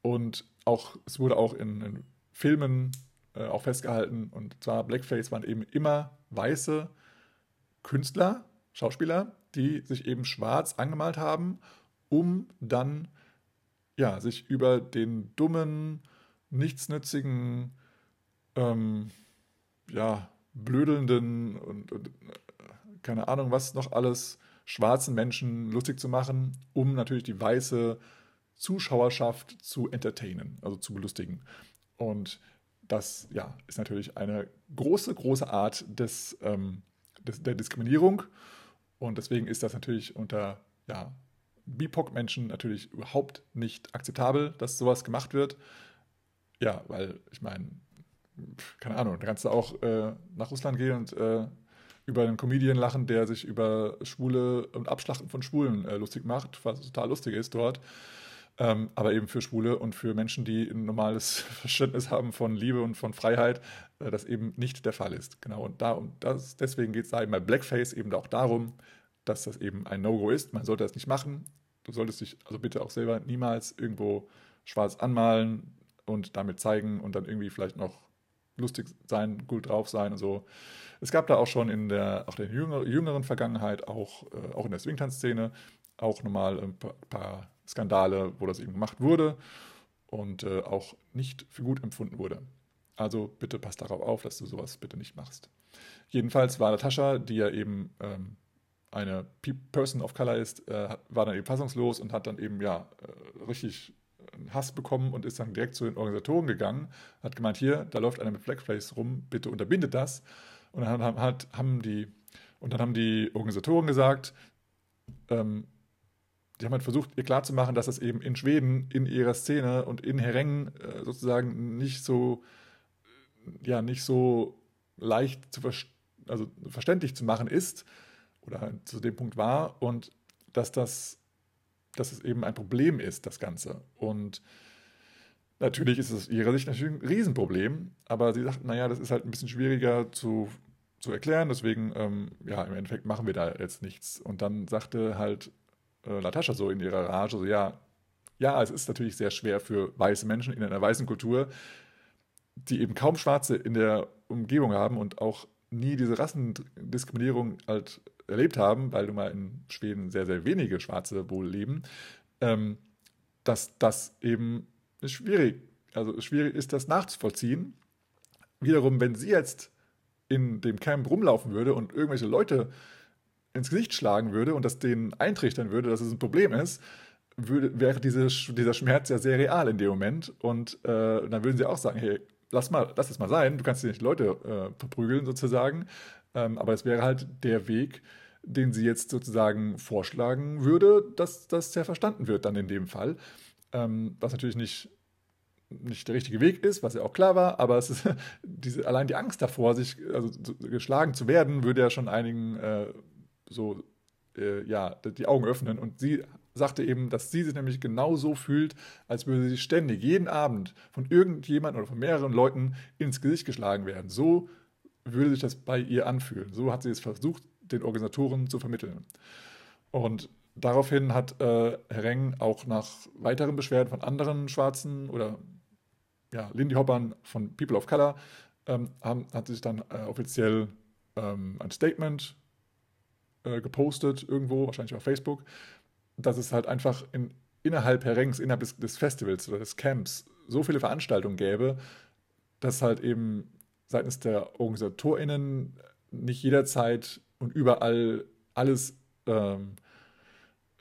A: Und auch, es wurde auch in, in Filmen äh, auch festgehalten, und zwar Blackface waren eben immer weiße Künstler, Schauspieler, die sich eben schwarz angemalt haben, um dann ja, sich über den dummen, nichtsnützigen, ähm, ja, blödelnden und, und, keine Ahnung, was noch alles schwarzen Menschen lustig zu machen, um natürlich die weiße Zuschauerschaft zu entertainen, also zu belustigen. Und das ja, ist natürlich eine große, große Art des, ähm, der Diskriminierung. Und deswegen ist das natürlich unter ja, BIPOC-Menschen natürlich überhaupt nicht akzeptabel, dass sowas gemacht wird. Ja, weil ich meine, keine Ahnung, da kannst du auch äh, nach Russland gehen und äh, über einen Comedian lachen, der sich über Schwule und Abschlachten von Schwulen äh, lustig macht, was total lustig ist dort. Ähm, aber eben für Schwule und für Menschen, die ein normales Verständnis haben von Liebe und von Freiheit, äh, das eben nicht der Fall ist. Genau, und da und das, deswegen geht es da eben bei Blackface eben auch darum, dass das eben ein No-Go ist. Man sollte das nicht machen. Du solltest dich also bitte auch selber niemals irgendwo schwarz anmalen und damit zeigen und dann irgendwie vielleicht noch lustig sein, gut drauf sein und so. Es gab da auch schon in der, auch der jüngeren Vergangenheit, auch, äh, auch in der Swingtanz-Szene, auch nochmal ein paar, paar, Skandale, wo das eben gemacht wurde und äh, auch nicht für gut empfunden wurde. Also bitte passt darauf auf, dass du sowas bitte nicht machst. Jedenfalls war Natascha, die ja eben ähm, eine Person of Color ist, äh, war dann eben fassungslos und hat dann eben ja äh, richtig Hass bekommen und ist dann direkt zu den Organisatoren gegangen, hat gemeint, hier, da läuft einer mit Blackface rum, bitte unterbindet das. Und dann haben, halt, haben die und dann haben die Organisatoren gesagt, ähm, die haben halt versucht, ihr klarzumachen, dass das eben in Schweden, in ihrer Szene und in Hereng äh, sozusagen nicht so, ja, nicht so leicht zu ver also verständlich zu machen ist, oder zu dem Punkt war und dass das dass es eben ein Problem ist, das Ganze. Und natürlich ist es aus ihrer Sicht natürlich ein Riesenproblem, aber sie sagt, naja, das ist halt ein bisschen schwieriger zu, zu erklären, deswegen, ähm, ja, im Endeffekt machen wir da jetzt nichts. Und dann sagte halt äh, Natascha so in ihrer Rage, so, ja, ja, es ist natürlich sehr schwer für weiße Menschen in einer weißen Kultur, die eben kaum Schwarze in der Umgebung haben und auch nie diese Rassendiskriminierung halt erlebt haben, weil du mal in Schweden sehr, sehr wenige Schwarze wohl leben, ähm, dass das eben schwierig, also schwierig ist, das nachzuvollziehen. Wiederum, wenn sie jetzt in dem Camp rumlaufen würde und irgendwelche Leute ins Gesicht schlagen würde und das denen eintrichtern würde, dass es ein Problem ist, würde, wäre diese, dieser Schmerz ja sehr real in dem Moment. Und äh, dann würden sie auch sagen, hey, lass mal, lass es mal sein, du kannst nicht Leute äh, verprügeln sozusagen. Ähm, aber es wäre halt der Weg, den sie jetzt sozusagen vorschlagen würde, dass das ja verstanden wird dann in dem Fall. Ähm, was natürlich nicht nicht der richtige Weg ist, was ja auch klar war, aber diese, allein die Angst davor, sich also, geschlagen zu werden, würde ja schon einigen äh, so äh, ja, die Augen öffnen. Und sie sagte eben, dass sie sich nämlich genauso fühlt, als würde sie ständig jeden Abend von irgendjemandem oder von mehreren Leuten ins Gesicht geschlagen werden. So würde sich das bei ihr anfühlen. So hat sie es versucht, den Organisatoren zu vermitteln. Und daraufhin hat äh, Herr Reng auch nach weiteren Beschwerden von anderen Schwarzen oder ja, Lindy Hoppern von People of Color ähm, haben, hat sich dann äh, offiziell ähm, ein Statement äh, gepostet, irgendwo, wahrscheinlich auf Facebook, dass es halt einfach in, innerhalb Herr Rengs, innerhalb des, des Festivals oder des Camps so viele Veranstaltungen gäbe, dass halt eben seitens der OrganisatorInnen nicht jederzeit und überall alles ähm,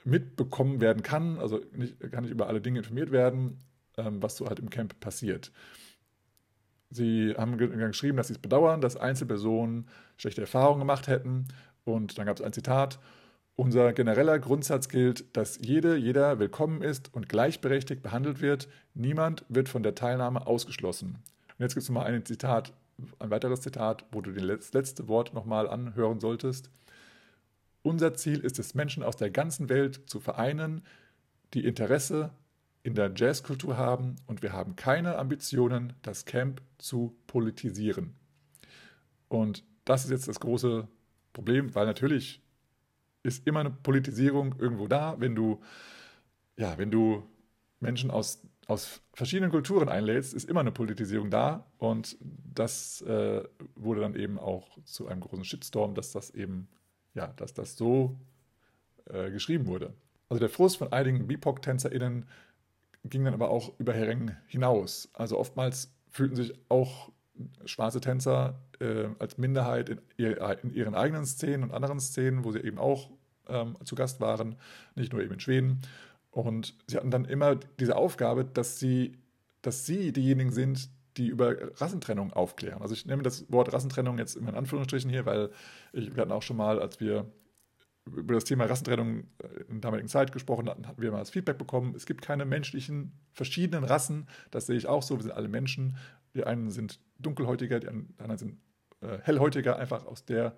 A: mitbekommen werden kann, also nicht, kann nicht über alle Dinge informiert werden, ähm, was so halt im Camp passiert. Sie haben geschrieben, dass sie es bedauern, dass Einzelpersonen schlechte Erfahrungen gemacht hätten. Und dann gab es ein Zitat. Unser genereller Grundsatz gilt, dass jede, jeder willkommen ist und gleichberechtigt behandelt wird. Niemand wird von der Teilnahme ausgeschlossen. Und jetzt gibt es nochmal ein Zitat, ein weiteres Zitat, wo du das letzte Wort nochmal anhören solltest. Unser Ziel ist es, Menschen aus der ganzen Welt zu vereinen, die Interesse in der Jazzkultur haben und wir haben keine Ambitionen, das Camp zu politisieren. Und das ist jetzt das große Problem, weil natürlich ist immer eine Politisierung irgendwo da, wenn du, ja, wenn du Menschen aus, aus verschiedenen Kulturen einlädst, ist immer eine Politisierung da und das äh, wurde dann eben auch zu einem großen Shitstorm, dass das eben, ja, dass das so äh, geschrieben wurde. Also der Frust von einigen BIPOC-TänzerInnen ging dann aber auch über Hering hinaus. Also oftmals fühlten sich auch schwarze Tänzer äh, als Minderheit in, in, ihren eigenen Szenen und anderen Szenen, wo sie eben auch ähm, zu Gast waren, nicht nur eben in Schweden. Und sie hatten dann immer diese Aufgabe, dass sie, dass sie diejenigen sind, die über Rassentrennung aufklären. Also ich nehme das Wort Rassentrennung jetzt in Anführungsstrichen hier, weil ich, wir hatten auch schon mal, als wir über das Thema Rassentrennung äh, in der damaligen Zeit gesprochen hatten, hatten wir mal das Feedback bekommen, es gibt keine menschlichen verschiedenen Rassen, das sehe ich auch so, wir sind alle Menschen. Die einen sind dunkelhäutiger, die anderen sind äh, hellhäutiger, einfach aus der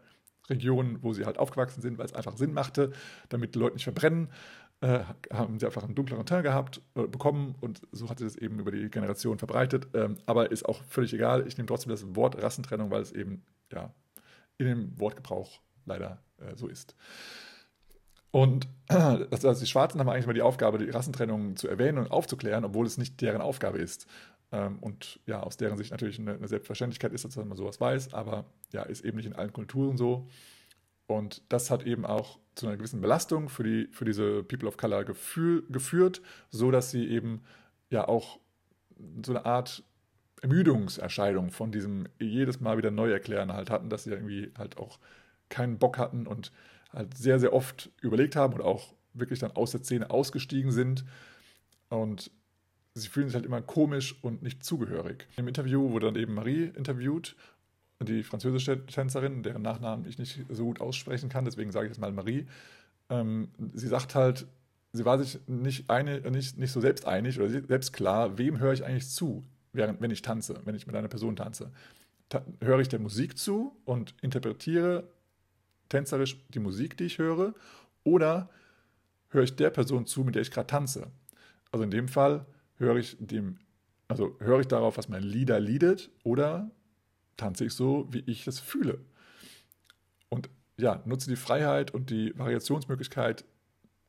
A: Region, wo sie halt aufgewachsen sind, weil es einfach Sinn machte, damit die Leute nicht verbrennen. Äh, haben sie einfach einen dunkleren Teint gehabt, äh, bekommen und so hat sich das eben über die Generation verbreitet. Ähm, aber ist auch völlig egal. Ich nehme trotzdem das Wort Rassentrennung, weil es eben ja in dem Wortgebrauch leider äh, so ist. Und also die Schwarzen haben eigentlich mal die Aufgabe, die Rassentrennung zu erwähnen und aufzuklären, obwohl es nicht deren Aufgabe ist. Ähm, und ja, aus deren Sicht natürlich eine, eine Selbstverständlichkeit ist, dass man sowas weiß, aber ja, ist eben nicht in allen Kulturen so. Und das hat eben auch zu einer gewissen Belastung für, die, für diese People of Color gefühl, geführt, so dass sie eben ja auch so eine Art Ermüdungserscheinung von diesem jedes Mal wieder neu erklären halt hatten, dass sie irgendwie halt auch keinen Bock hatten und halt sehr, sehr oft überlegt haben und auch wirklich dann aus der Szene ausgestiegen sind. Und sie fühlen sich halt immer komisch und nicht zugehörig. Im Interview wurde dann eben Marie interviewt, die französische Tänzerin, deren Nachnamen ich nicht so gut aussprechen kann, deswegen sage ich jetzt mal Marie. Ähm, sie sagt halt, sie war sich nicht, eine, nicht, nicht so selbst einig oder selbst klar, wem höre ich eigentlich zu, während, wenn ich tanze, wenn ich mit einer Person tanze. Ta höre ich der Musik zu und interpretiere tänzerisch die Musik, die ich höre, oder höre ich der Person zu, mit der ich gerade tanze. Also in dem Fall höre ich dem, also höre ich darauf, was mein Lieder liedet, oder tanze ich so, wie ich es fühle. Und ja, nutze die Freiheit und die Variationsmöglichkeit,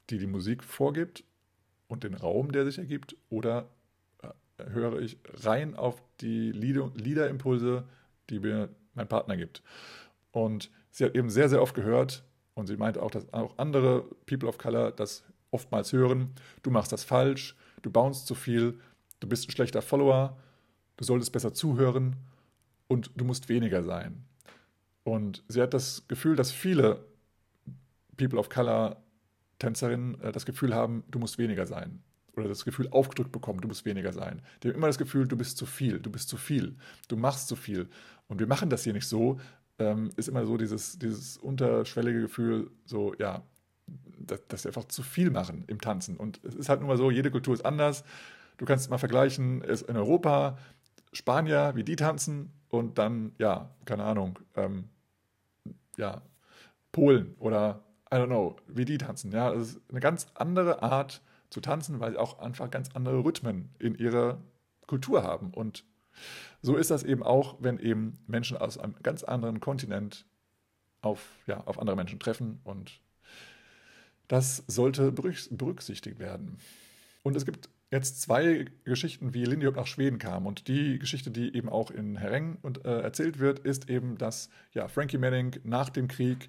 A: die die Musik vorgibt und den Raum, der sich ergibt, oder äh, höre ich rein auf die Liederimpulse, die mir mein Partner gibt. Und sie hat eben sehr, sehr oft gehört und sie meinte auch, dass auch andere People of Color das oftmals hören. Du machst das falsch, du bounce zu viel, du bist ein schlechter Follower, du solltest besser zuhören und du musst weniger sein. Und sie hat das Gefühl, dass viele People of Color Tänzerinnen äh, das Gefühl haben, du musst weniger sein. Oder das Gefühl aufgedrückt bekommen, du musst weniger sein. Die haben immer das Gefühl, du bist zu viel, du bist zu viel, du machst zu viel. Und wir machen das hier nicht so, ähm, ist immer so dieses, dieses unterschwellige Gefühl, so, ja, dass, dass sie einfach zu viel machen im Tanzen. Und es ist halt nun mal so, jede Kultur ist anders. du kannst mal vergleichen, ist in Europa Spanier, wie die tanzen und dann, ja, keine Ahnung, ähm, ja, Polen oder I don't know, wie die tanzen. Ja, es ist eine ganz andere Art zu tanzen, weil sie auch einfach ganz andere Rhythmen in ihrer Kultur haben. Und so ist das eben auch, wenn eben Menschen aus einem ganz anderen Kontinent auf, ja, auf andere Menschen treffen und das sollte berücksichtigt werden. Und es gibt jetzt zwei Geschichten, wie Lindy Hop nach Schweden kam. Und die Geschichte, die eben auch in Hereng und, äh, erzählt wird, ist eben, dass ja, Frankie Manning nach dem Krieg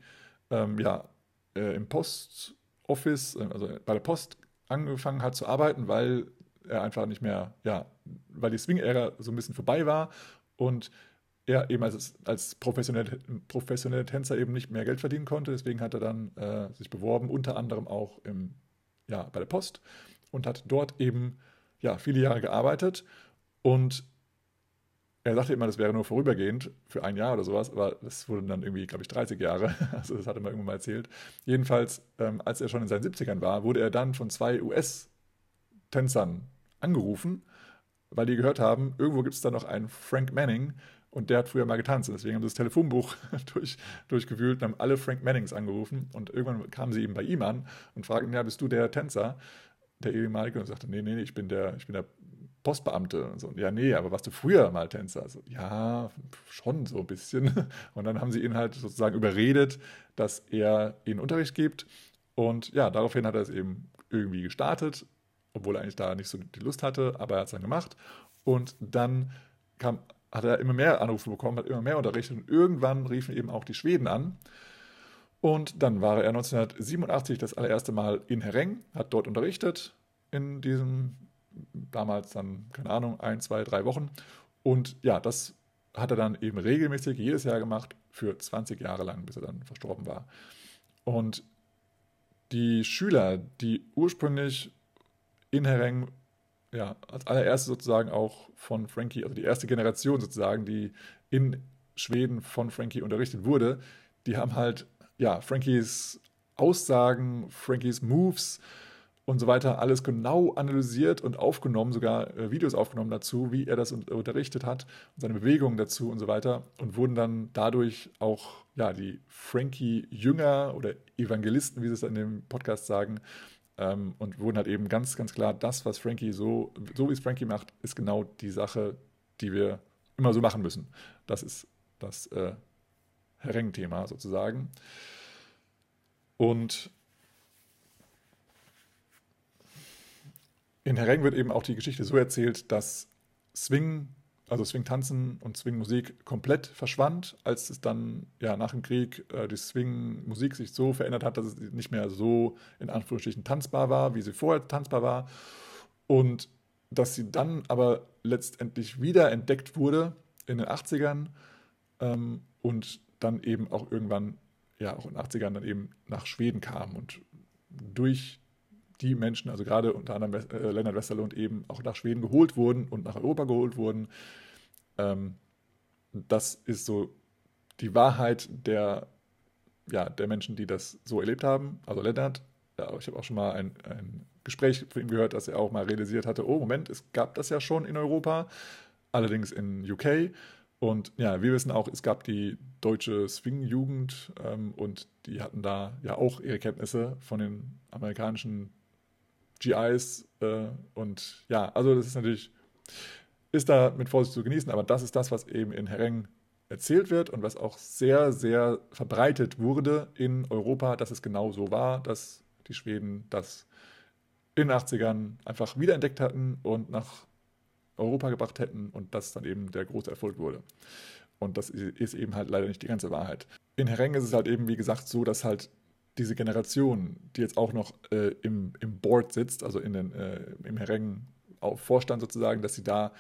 A: ähm, ja, äh, im Post-Office, äh, also bei der Post, angefangen hat zu arbeiten, weil er einfach nicht mehr, ja, weil die Swing-Ära so ein bisschen vorbei war und er eben als, als professioneller professionelle Tänzer eben nicht mehr Geld verdienen konnte. Deswegen hat er dann äh, sich beworben, unter anderem auch im, ja, bei der Post und hat dort eben ja, viele Jahre gearbeitet. Und er sagte immer, das wäre nur vorübergehend für ein Jahr oder sowas, aber das wurden dann irgendwie, glaube ich, 30 Jahre. Also das hat er mal irgendwann mal erzählt. Jedenfalls, ähm, als er schon in seinen 70ern war, wurde er dann von zwei US-Tänzern angerufen, weil die gehört haben, irgendwo gibt es da noch einen Frank Manning und der hat früher mal getanzt. Deswegen haben sie das Telefonbuch durch, durchgewühlt und haben alle Frank Mannings angerufen. Und irgendwann kamen sie eben bei ihm an und fragten, ja, bist du der Tänzer? Der ehemalige und sagte, nee, nee, nee, ich bin der, ich bin der Postbeamte. Und so, ja, nee, aber warst du früher mal Tänzer? Also, ja, schon so ein bisschen. Und dann haben sie ihn halt sozusagen überredet, dass er ihnen Unterricht gibt. Und ja, daraufhin hat er es eben irgendwie gestartet, obwohl er eigentlich da nicht so die Lust hatte, aber er hat es dann gemacht. Und dann kam, hat er immer mehr Anrufe bekommen, hat immer mehr unterrichtet und irgendwann riefen eben auch die Schweden an. Und dann war er 1987 das allererste Mal in Hereng, hat dort unterrichtet in diesem damals dann, keine Ahnung, ein, zwei, drei Wochen. Und ja, das hat er dann eben regelmäßig jedes Jahr gemacht, für 20 Jahre lang, bis er dann verstorben war. Und die Schüler, die ursprünglich in Hereng, ja, als allererste sozusagen auch von Frankie, also die erste Generation sozusagen, die in Schweden von Frankie unterrichtet wurde, die haben halt, ja, Frankies Aussagen, Frankies Moves, und so weiter, alles genau analysiert und aufgenommen, sogar äh, Videos aufgenommen dazu, wie er das unterrichtet hat und seine Bewegungen dazu und so weiter und wurden dann dadurch auch ja, die Frankie-Jünger oder Evangelisten, wie sie es in dem Podcast sagen, ähm, und wurden halt eben ganz, ganz klar, das, was Frankie so, so wie es Frankie macht, ist genau die Sache, die wir immer so machen müssen. Das ist das äh, Hereng-Thema sozusagen. Und in Hereng wird eben auch die Geschichte so erzählt, dass Swing, also Swing-Tanzen und Swing-Musik komplett verschwand, als es dann ja nach dem Krieg äh, die Swing-Musik sich so verändert hat, dass es nicht mehr so in Anführungsstrichen tanzbar war, wie sie vorher tanzbar war. Und dass sie dann aber letztendlich wieder entdeckt wurde in den 80ern ähm, und dann eben auch irgendwann, ja, auch in den 80ern dann eben nach Schweden kam und durch die Menschen, also gerade unter anderem äh, Lennart Westerlund, eben auch nach Schweden geholt wurden und nach Europa geholt wurden. Ähm, das ist so die Wahrheit der, ja, der Menschen, die das so erlebt haben. Also Lennart, ja, ich habe auch schon mal ein, ein Gespräch von ihm gehört, dass er auch mal realisiert hatte, oh Moment, es gab das ja schon in Europa, allerdings in UK. Und ja, wir wissen auch, es gab die deutsche Swing-Jugend ähm, und die hatten da ja auch ihre Kenntnisse von den amerikanischen GIs äh, und ja, also das ist natürlich, ist da mit Vorsicht zu genießen, aber das ist das, was eben in Hereng erzählt wird und was auch sehr, sehr verbreitet wurde in Europa, dass es genau so war, dass die Schweden das in den 80ern einfach wiederentdeckt hatten und nach Europa gebracht hätten und das dann eben der große Erfolg wurde. Und das ist eben halt leider nicht die ganze Wahrheit. In Hereng ist es halt eben, wie gesagt, so, dass halt diese Generation, die jetzt auch noch äh, im, im Board sitzt, also in den, äh, im Herrengen Vorstand sozusagen, dass sie da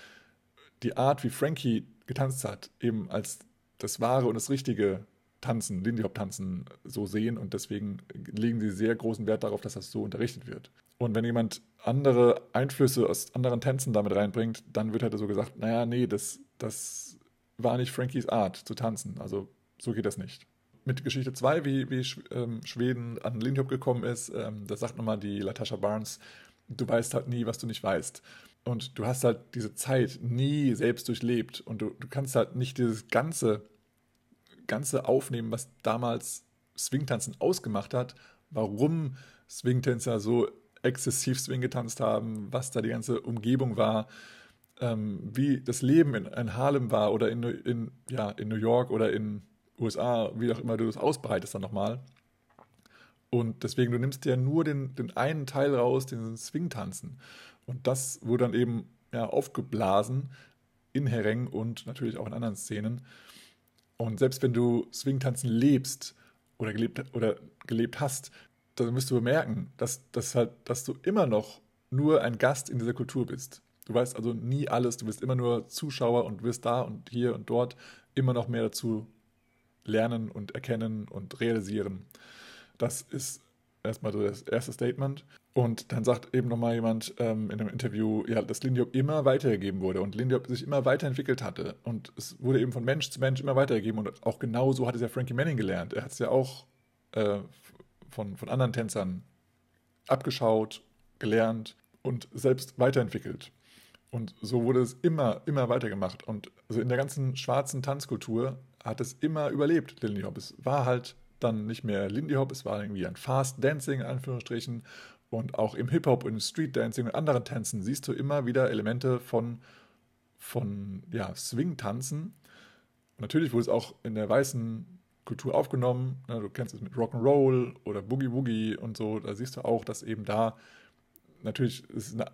A: die Art, wie Frankie getanzt hat, eben als das wahre und das richtige Tanzen, Lindy Hop Tanzen so sehen. Und deswegen legen sie sehr großen Wert darauf, dass das so unterrichtet wird. Und wenn jemand andere Einflüsse aus anderen Tänzen damit reinbringt, dann wird halt so gesagt, naja, nee, das, das war nicht Frankies Art zu tanzen, also so geht das nicht mit Geschichte 2, wie, wie ähm, Schweden an Lindy Hop gekommen ist, ähm, da sagt nochmal die Latasha Barnes, du weißt halt nie, was du nicht weißt. und du hast halt diese Zeit nie selbst durchlebt und du, du kannst halt nicht dieses ganze, ganze aufnehmen, was damals Swingtanzen ausgemacht hat, warum Swingtänzer so exzessiv Swing getanzt haben, was da die ganze Umgebung war, ähm, wie das Leben in, in, Harlem war oder in, in, ja, in New York oder in USA, wie auch immer du das ausbreitest dann nochmal. Und deswegen, du nimmst ja nur den, den einen Teil raus, den Swing-Tanzen. Und das wurde dann eben ja, aufgeblasen in Hereng und natürlich auch in anderen Szenen. Und selbst wenn du Swing-Tanzen lebst oder gelebt, oder gelebt hast, dann müsst du bemerken, dass, dass, halt, dass du immer noch nur ein Gast in dieser Kultur bist. Du weißt also nie alles, du bist immer nur Zuschauer und wirst da und hier und dort immer noch mehr dazu lernen und erkennen und realisieren. Das ist erstmal das erste Statement. Und dann sagt eben nochmal jemand ähm, in einem Interview, ja, dass Lindyop immer weitergegeben wurde und Lindyop sich immer weiterentwickelt hatte. Und es wurde eben von Mensch zu Mensch immer weitergegeben. Und auch genau so hat es ja Frankie Manning gelernt. Er hat es ja auch äh, von, von anderen Tänzern abgeschaut, gelernt und selbst weiterentwickelt. Und so wurde es immer, immer weitergemacht. Und also in der ganzen schwarzen Tanzkultur hat es immer überlebt, Lindy Hop. Es war halt dann nicht mehr Lindy Hop, es war irgendwie ein Fast Dancing, in Anführungsstrichen. Und auch im Hip-Hop und im Street Dancing und anderen Tänzen siehst du immer wieder Elemente von, von ja, Swing-Tanzen. Natürlich wurde es auch in der weißen Kultur aufgenommen. Ne, du kennst es mit Rock'n'Roll oder Boogie Woogie und so. Da siehst du auch, dass eben da natürlich ist eine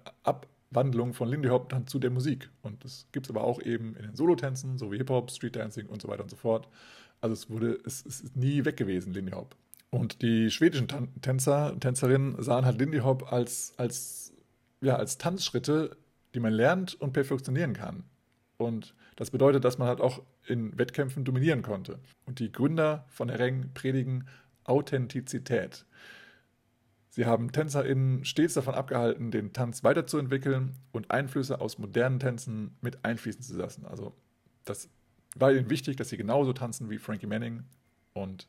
A: Abwandlung von Lindy Hop dann zu der Musik. Und das gibt es aber auch eben in den Solotänzen, so wie Hip-Hop, Street Dancing und so weiter und so fort. Also es wurde, es, es ist nie weg gewesen, Lindy Hop. Und die schwedischen Tänzer, Tänzerinnen sahen halt Lindy Hop als, als, ja, als Tanzschritte, die man lernt und perfektionieren kann. Und das bedeutet, dass man halt auch in Wettkämpfen dominieren konnte. Und die Gründer von Hereng predigen Authentizität. Sie haben TänzerInnen stets davon abgehalten, den Tanz weiterzuentwickeln und Einflüsse aus modernen Tänzen mit einfließen zu lassen. Also das war ihnen wichtig, dass sie genauso tanzen wie Frankie Manning. Und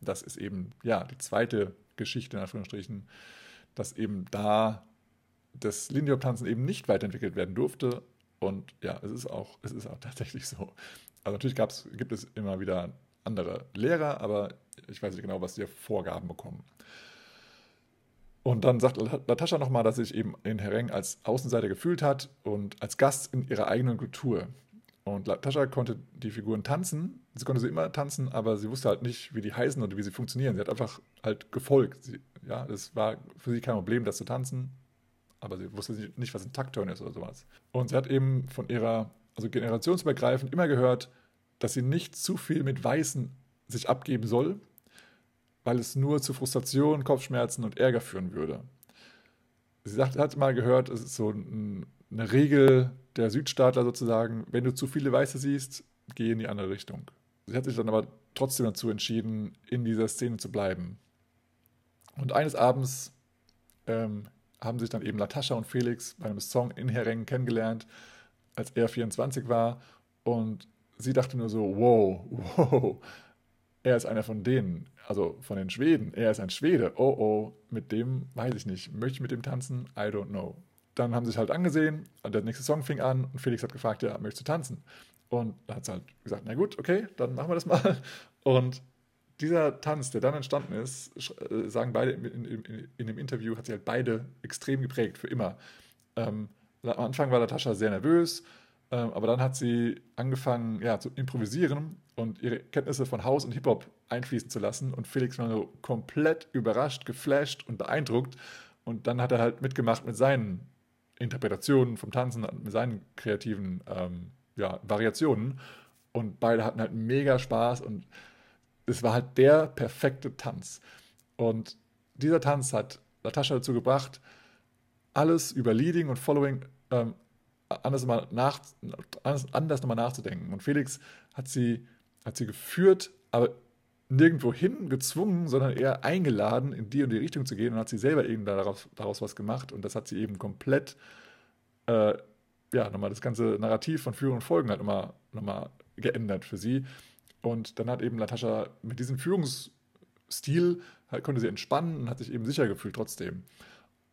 A: das ist eben, ja, die zweite Geschichte, in Anführungsstrichen, dass eben da das Lindy Hop-Tanzen eben nicht weiterentwickelt werden durfte und ja, es ist auch, es ist auch tatsächlich so. Also natürlich gab's, gibt es immer wieder andere Lehrer, aber ich weiß nicht genau, was die Vorgaben bekommen. Und dann sagt Natascha nochmal, dass sie sich eben in Hereng als Außenseiter gefühlt hat und als Gast in ihrer eigenen Kultur. Und Natascha konnte die Figuren tanzen, sie konnte sie immer tanzen, aber sie wusste halt nicht, wie die heißen und wie sie funktionieren. Sie hat einfach halt gefolgt. Sie, ja, es war für sie kein Problem, das zu tanzen aber sie wusste nicht, was ein Taktton ist oder sowas. Und sie hat eben von ihrer, also generationsübergreifend immer gehört, dass sie nicht zu viel mit Weißen sich abgeben soll, weil es nur zu Frustration, Kopfschmerzen und Ärger führen würde. Sie sagt, hat mal gehört, es ist so ein, eine Regel der Südstaatler sozusagen, wenn du zu viele Weiße siehst, geh in die andere Richtung. Sie hat sich dann aber trotzdem dazu entschieden, in dieser Szene zu bleiben. Und eines Abends ähm, haben sich dann eben Natascha und Felix bei einem Song in Herrengen kennengelernt, als er 24 war. Und sie dachte nur so, wow, wow, er ist einer von denen, also von den Schweden. Er ist ein Schwede. Oh, oh, mit dem weiß ich nicht. Möchte ich mit dem tanzen? I don't know. Dann haben sie sich halt angesehen, der nächste Song fing an und Felix hat gefragt, ja, möchtest du tanzen? Und da hat sie halt gesagt, na gut, okay, dann machen wir das mal. Und dieser Tanz, der dann entstanden ist, äh, sagen beide in, in, in, dem Interview, hat sie halt beide extrem geprägt, für immer. Ähm, am Anfang war Natascha sehr nervös, aber dann hat sie angefangen ja, zu improvisieren und ihre Kenntnisse von House und Hip-Hop einfließen zu lassen. Und Felix war so komplett überrascht, geflasht und beeindruckt. Und dann hat er halt mitgemacht mit seinen Interpretationen vom Tanzen, mit seinen kreativen ähm, ja, Variationen. Und beide hatten halt mega Spaß und es war halt der perfekte Tanz. Und dieser Tanz hat Natascha dazu gebracht, alles über Leading und Following ähm, anders, nochmal nach, anders, anders nochmal nachzudenken. Und Felix hat sie, hat sie geführt, aber nirgendwo hin gezwungen, sondern eher eingeladen, in die und die Richtung zu gehen und hat sie selber eben daraus, daraus was gemacht. Und das hat sie eben komplett, äh, ja, nochmal das ganze Narrativ von Führung und Folgen halt nochmal, nochmal geändert für sie. Und dann hat eben Natascha mit diesem Führungsstil, konnte sie entspannen und hat sich eben sicher gefühlt trotzdem.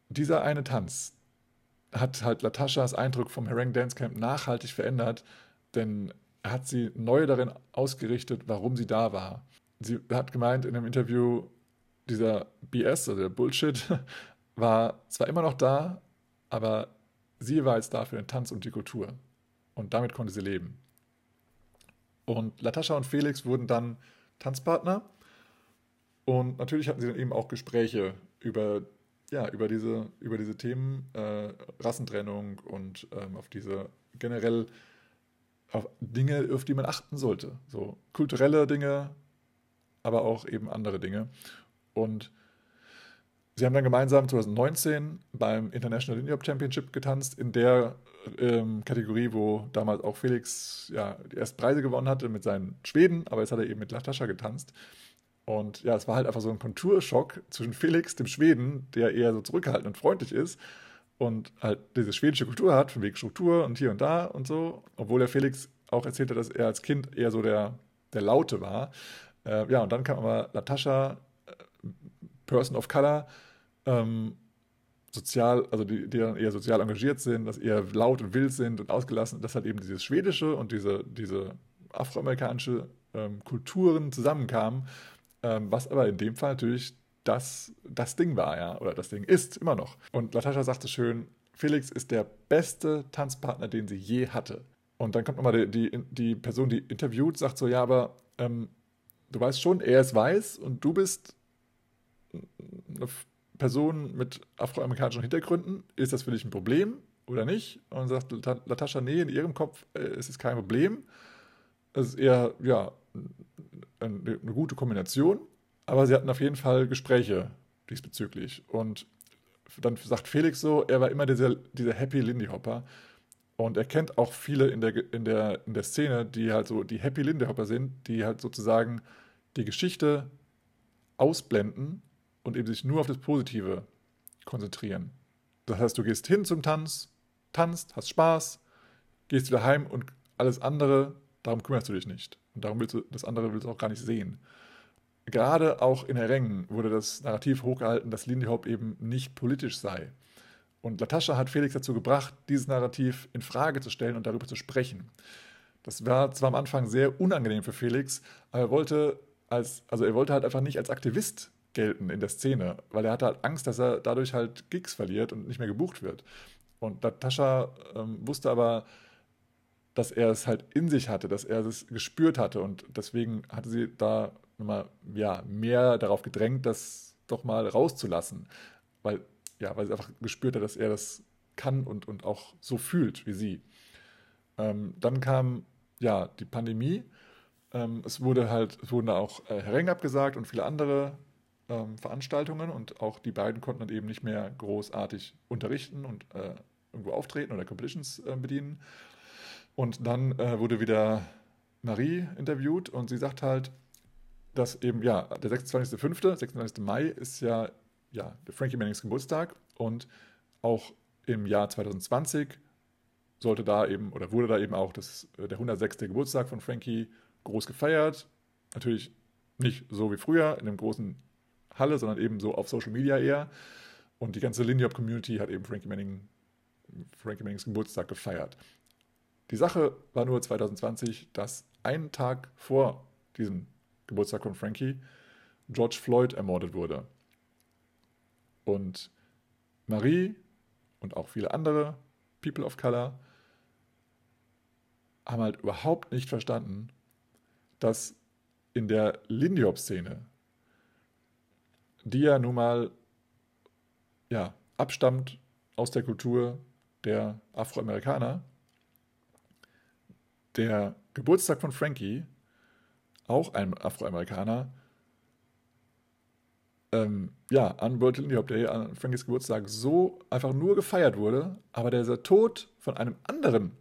A: Dieser eine Tanz, hat halt Lataschas Eindruck vom Herang Dance Camp nachhaltig verändert, denn er hat sie neu darin ausgerichtet, warum sie da war. Sie hat gemeint in einem Interview, dieser BS, also der Bullshit, war zwar immer noch da, aber sie war jetzt da für den Tanz und die Kultur. Und damit konnte sie leben. Und Latascha und Felix wurden dann Tanzpartner. Und natürlich hatten sie dann eben auch Gespräche über, ja, über, diese, über diese Themen, äh, Rassentrennung und ähm, auf diese generell auf Dinge, auf die man achten sollte. So kulturelle Dinge, aber auch eben andere Dinge. Und sie haben dann gemeinsam 2019 beim International Hop Championship getanzt, in der ähm, Kategorie, wo damals auch Felix ja, die ersten Preise gewonnen hatte mit seinen Schweden, aber jetzt hat er eben mit Latascha getanzt. Und ja, es war halt einfach so ein Konturschock zwischen Felix, dem Schweden, der eher so zurückhaltend und freundlich ist, und halt diese schwedische Kultur hat, von wegen Struktur und hier und da und so. Obwohl der Felix auch erzählte, dass er als Kind eher so der, der Laute war. Äh, ja, und dann kam aber Natascha, äh, Person of Color, ähm, sozial, also die, die dann eher sozial engagiert sind, dass eher laut und wild sind und ausgelassen, dass halt eben dieses schwedische und diese, diese afroamerikanische ähm, Kulturen zusammenkamen, ähm, was aber in dem Fall natürlich das, das Ding war, ja, oder das Ding ist immer noch. Und Latascha sagte schön, Felix ist der beste Tanzpartner, den sie je hatte. Und dann kommt nochmal die, die, die Person, die interviewt, sagt so, ja, aber ähm, du weißt schon, er ist weiß und du bist eine Person mit afroamerikanischen Hintergründen. Ist das für dich ein Problem oder nicht? Und sagt Latascha, nee, in ihrem Kopf äh, ist es kein Problem. Es ist eher, ja, eine, eine gute Kombination. Aber sie hatten auf jeden Fall Gespräche diesbezüglich. Und dann sagt Felix so, er war immer dieser, dieser Happy Lindy Hopper. Und er kennt auch viele in der, in, der, in der Szene, die halt so die Happy Lindy Hopper sind, die halt sozusagen die Geschichte ausblenden und eben sich nur auf das Positive konzentrieren. Das heißt, du gehst hin zum Tanz, tanzt, hast Spaß, gehst wieder heim und alles andere, darum kümmerst du dich nicht. Und darum willst du, das andere willst du auch gar nicht sehen gerade auch in Herengen wurde das Narrativ hochgehalten, dass Lindy Hop eben nicht politisch sei. Und Latascha hat Felix dazu gebracht, dieses Narrativ in Frage zu stellen und darüber zu sprechen. Das war zwar am Anfang sehr unangenehm für Felix, aber er wollte als, also er wollte halt einfach nicht als Aktivist gelten in der Szene, weil er hatte halt Angst, dass er dadurch halt Gigs verliert und nicht mehr gebucht wird. Und Latascha ähm, wusste aber, dass er es halt in sich hatte, dass er es gespürt hatte und deswegen hatte sie da nochmal ja, mehr darauf gedrängt, das doch mal rauszulassen. Weil, ja, weil sie einfach gespürt hat, dass er das kann und, und auch so fühlt wie sie. Ähm, dann kam ja die Pandemie. Ähm, es wurde halt, es wurden auch äh, Hereng abgesagt und viele andere ähm, Veranstaltungen und auch die beiden konnten dann eben nicht mehr großartig unterrichten und äh, irgendwo auftreten oder Competitions äh, bedienen. Und dann äh, wurde wieder Marie interviewt und sie sagt halt, dass eben, ja, der 26.05., 26. Mai ist ja, ja Frankie Mannings Geburtstag und auch im Jahr 2020 sollte da eben, oder wurde da eben auch das, äh, der 106. Geburtstag von Frankie groß gefeiert. Natürlich nicht so wie früher in einem großen Halle, sondern eben so auf Social Media eher. Und die ganze Lindy Hop Community hat eben Frankie, Manning, Frankie Mannings Geburtstag gefeiert. Die Sache war nur 2020, dass einen Tag vor diesem Geburtstag von Frankie, George Floyd ermordet wurde. Und Marie und auch viele andere People of Color haben halt überhaupt nicht verstanden, dass in der Lindy Hop-Szene, die ja nun mal ja, abstammt aus der Kultur der Afroamerikaner, der Geburtstag von Frankie auch ein Afroamerikaner, ähm, ja, an World Lindy Hop Day, an Frankies Geburtstag, so einfach nur gefeiert wurde, aber der Tod von einem anderen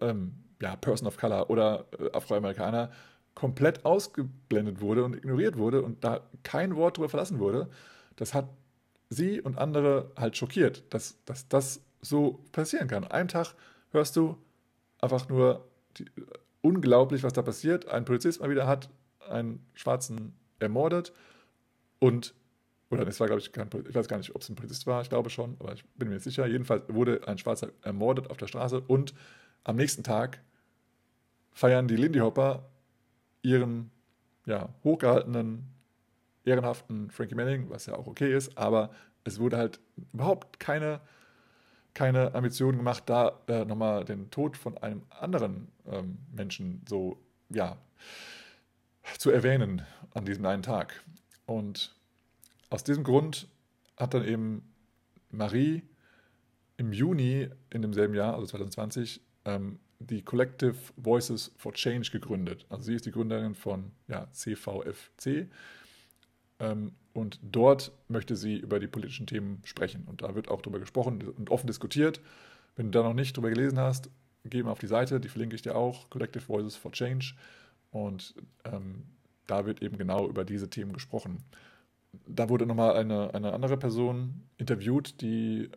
A: ähm, ja, Person of Color oder äh, Afroamerikaner komplett ausgeblendet wurde und ignoriert wurde und da kein Wort drüber verlassen wurde, das hat sie und andere halt schockiert, dass, dass das so passieren kann. Einen Tag hörst du einfach nur die, unglaublich, was da passiert. Ein Polizist mal wieder hat einen Schwarzen ermordet und oder es war, glaube ich, kein, ich weiß gar nicht, ob es ein Polizist war, ich glaube schon, aber ich bin mir nicht sicher. Jedenfalls wurde ein Schwarzer ermordet auf der Straße und am nächsten Tag feiern die Lindy Hopper ihren ja, hochgehaltenen, ehrenhaften Frankie Manning, was ja auch okay ist, aber es wurde halt überhaupt keine, keine Ambition gemacht, da äh, nochmal den Tod von einem anderen ähm, Menschen so, ja, zu erwähnen an diesem einen Tag. Und aus diesem Grund hat dann eben Marie im Juni in demselben Jahr, also 2020, ähm, die Collective Voices for Change gegründet. Also sie ist die Gründerin von ja, CVFC ähm, und dort möchte sie über die politischen Themen sprechen. Und da wird auch darüber gesprochen und offen diskutiert. Wenn du da noch nicht drüber gelesen hast, geh mal auf die Seite, die verlinke ich dir auch, Collective Voices for Change. Und ähm, da wird eben genau über diese Themen gesprochen. Da wurde nochmal eine, eine andere Person interviewt, die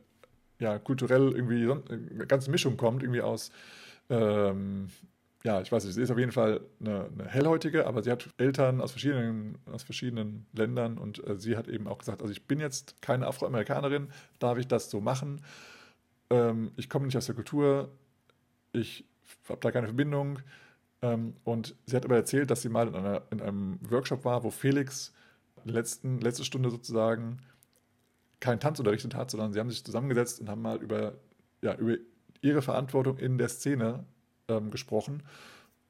A: ja kulturell irgendwie eine ganze Mischung kommt, irgendwie aus, ähm, ja, ich weiß nicht, sie ist auf jeden Fall eine, eine, Hellhäutige, aber sie hat Eltern aus verschiedenen, aus verschiedenen Ländern und äh, sie hat eben auch gesagt, also ich bin jetzt keine Afroamerikanerin, darf ich das so machen? Ähm, ich komme nicht aus der Kultur, ich habe da keine Verbindung, ähm, und sie hat aber erzählt, dass sie mal in, einer, in einem Workshop war, wo Felix letzten, letzte Stunde sozusagen keinen Tanz unterrichtet hat, sondern sie haben sich zusammengesetzt und haben mal über, ja, über ihre Verantwortung in der Szene ähm, gesprochen.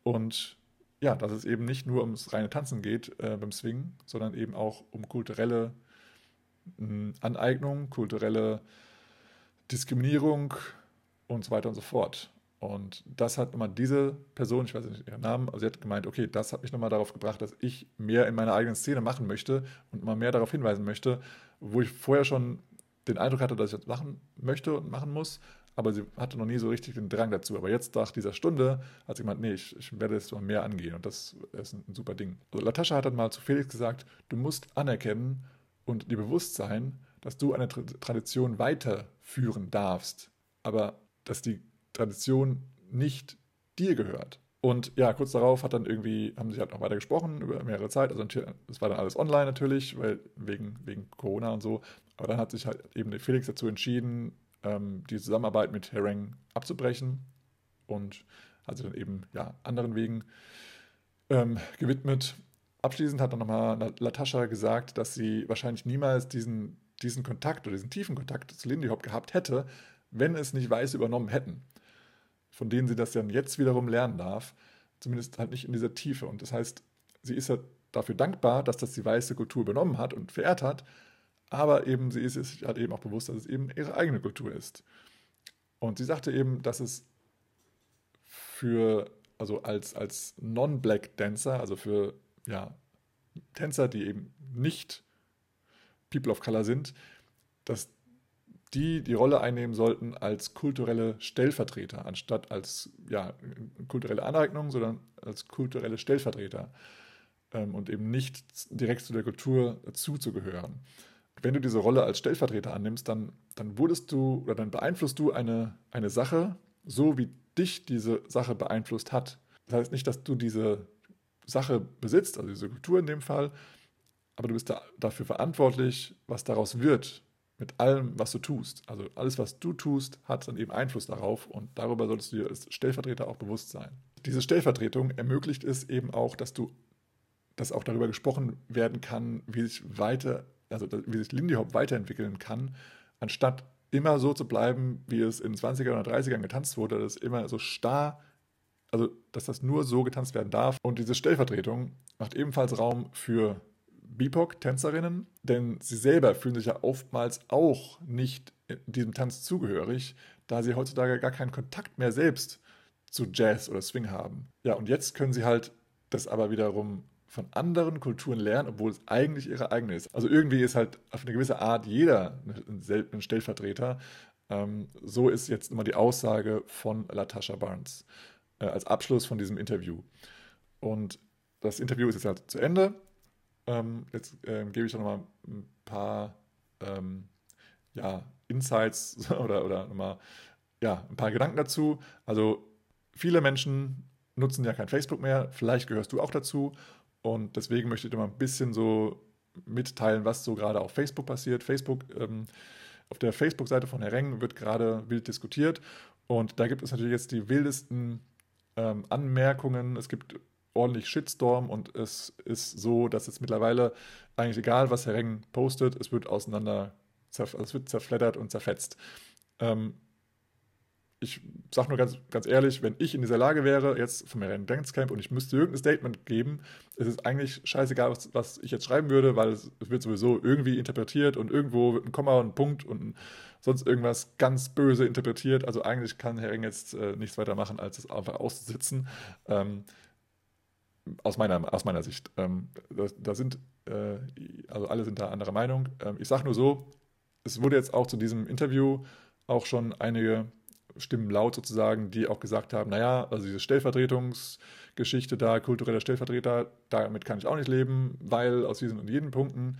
A: Und ja, dass es eben nicht nur ums reine Tanzen geht äh, beim Swing, sondern eben auch um kulturelle mh, Aneignung, kulturelle Diskriminierung und so weiter und so fort. Und das hat immer diese Person, ich weiß nicht ihren Namen, aber sie hat gemeint, okay, das hat mich nochmal darauf gebracht, dass ich mehr in meiner eigenen Szene machen möchte und mal mehr darauf hinweisen möchte, wo ich vorher schon den Eindruck hatte, dass ich das machen möchte und machen muss, aber sie hatte noch nie so richtig den Drang dazu. Aber jetzt nach dieser Stunde hat sie gemeint, nee, ich, ich werde jetzt mal mehr angehen und das ist ein, ein super Ding. Also Latascha hat dann mal zu Felix gesagt, du musst anerkennen und dir bewusst sein, dass du eine Tradition weiterführen darfst, aber dass die Tradition nicht dir gehört. Und ja, kurz darauf hat dann irgendwie, haben sie halt noch weiter gesprochen über mehrere Zeit. Also das war dann alles online natürlich, weil wegen, wegen Corona und so. Aber dann hat sich halt eben Felix dazu entschieden, ähm, die Zusammenarbeit mit Herring abzubrechen und hat sich dann eben ja, anderen Wegen ähm, gewidmet. Abschließend hat dann nochmal Latascha gesagt, dass sie wahrscheinlich niemals diesen, diesen Kontakt oder diesen tiefen Kontakt zu Lindy Hop gehabt hätte, wenn es nicht Weiße übernommen hätten von denen sie das dann jetzt wiederum lernen darf. Zumindest halt nicht in dieser Tiefe. Und das heißt, sie ist ja dafür dankbar, dass das die weiße Kultur übernommen hat und verehrt hat. Aber eben, sie ist sich halt eben auch bewusst, dass es eben ihre eigene Kultur ist. Und sie sagte eben, dass es für, also als, als Non-Black Dancer, also für ja, Tänzer, die eben nicht People of Color sind, dass die die Rolle einnehmen sollten als kulturelle Stellvertreter, anstatt als ja, kulturelle Aneignung, sondern als kulturelle Stellvertreter ähm, und eben nicht direkt zu der Kultur dazuzugehören. Wenn du diese Rolle als Stellvertreter annimmst, dann, dann wurdest du oder dann beeinflusst du eine, eine Sache, so wie dich diese Sache beeinflusst hat. Das heißt nicht, dass du diese Sache besitzt, also diese Kultur in dem Fall, aber du bist da, dafür verantwortlich, was daraus wird, mit allem, was du tust. Also alles, was du tust, hat dann eben Einfluss darauf und darüber solltest du dir als Stellvertreter auch bewusst sein. Diese Stellvertretung ermöglicht es eben auch, dass du, dass auch darüber gesprochen werden kann, wie sich weiter, also wie sich Lindy Hop weiterentwickeln kann, anstatt immer so zu bleiben, wie es in 20er oder 30ern getanzt wurde, dass immer so starr, also dass das nur so getanzt werden darf. Und diese Stellvertretung macht ebenfalls Raum für BIPOC-Tänzerinnen, denn sie selber fühlen sich ja oftmals auch nicht diesem Tanz zugehörig, da sie heutzutage gar keinen Kontakt mehr selbst zu Jazz oder Swing haben. Ja, und jetzt können sie halt das aber wiederum von anderen Kulturen lernen, obwohl es eigentlich ihre eigene ist. Also irgendwie ist halt auf eine gewisse Art jeder ein Stellvertreter. Ähm, so ist jetzt immer die Aussage von Latasha Barnes äh, als Abschluss von diesem Interview. Und das Interview ist jetzt halt zu Ende. Ähm, jetzt ähm, gebe ich noch mal ein paar ähm, ja, Insights oder, oder nochmal ja, ein paar Gedanken dazu. Also viele Menschen nutzen ja kein Facebook mehr, vielleicht gehörst du auch dazu und deswegen möchte ich dir mal ein bisschen so mitteilen, was so gerade auf Facebook passiert. Facebook, ähm, auf der Facebook-Seite von Herr Reng wird gerade wild diskutiert und da gibt es natürlich jetzt die wildesten ähm, Anmerkungen. Es gibt ordentlich Shitstorm und es ist so, dass es mittlerweile eigentlich egal, was Herr Reng postet, es wird auseinander, es wird zerfleddert und zerfetzt. Ähm, ich sage nur ganz, ganz ehrlich, wenn ich in dieser Lage wäre, jetzt vom Herrn Camp und ich müsste irgendein Statement geben, ist es eigentlich scheißegal, was, was ich jetzt schreiben würde, weil es, wird sowieso irgendwie interpretiert und irgendwo wird ein Komma und ein Punkt und sonst irgendwas ganz böse interpretiert. Also eigentlich kann Herr Reng jetzt äh, nichts weiter machen, als es einfach auszusitzen. Ähm, aus meiner, aus meiner Sicht. Ähm, da, da, sind, äh, also alle sind da anderer Meinung. Ähm, ich sage nur so, es wurde jetzt auch zu diesem Interview auch schon einige Stimmen laut sozusagen, die auch gesagt haben, naja, also diese Stellvertretungsgeschichte da, kultureller Stellvertreter, damit kann ich auch nicht leben, weil aus diesen und jeden Punkten,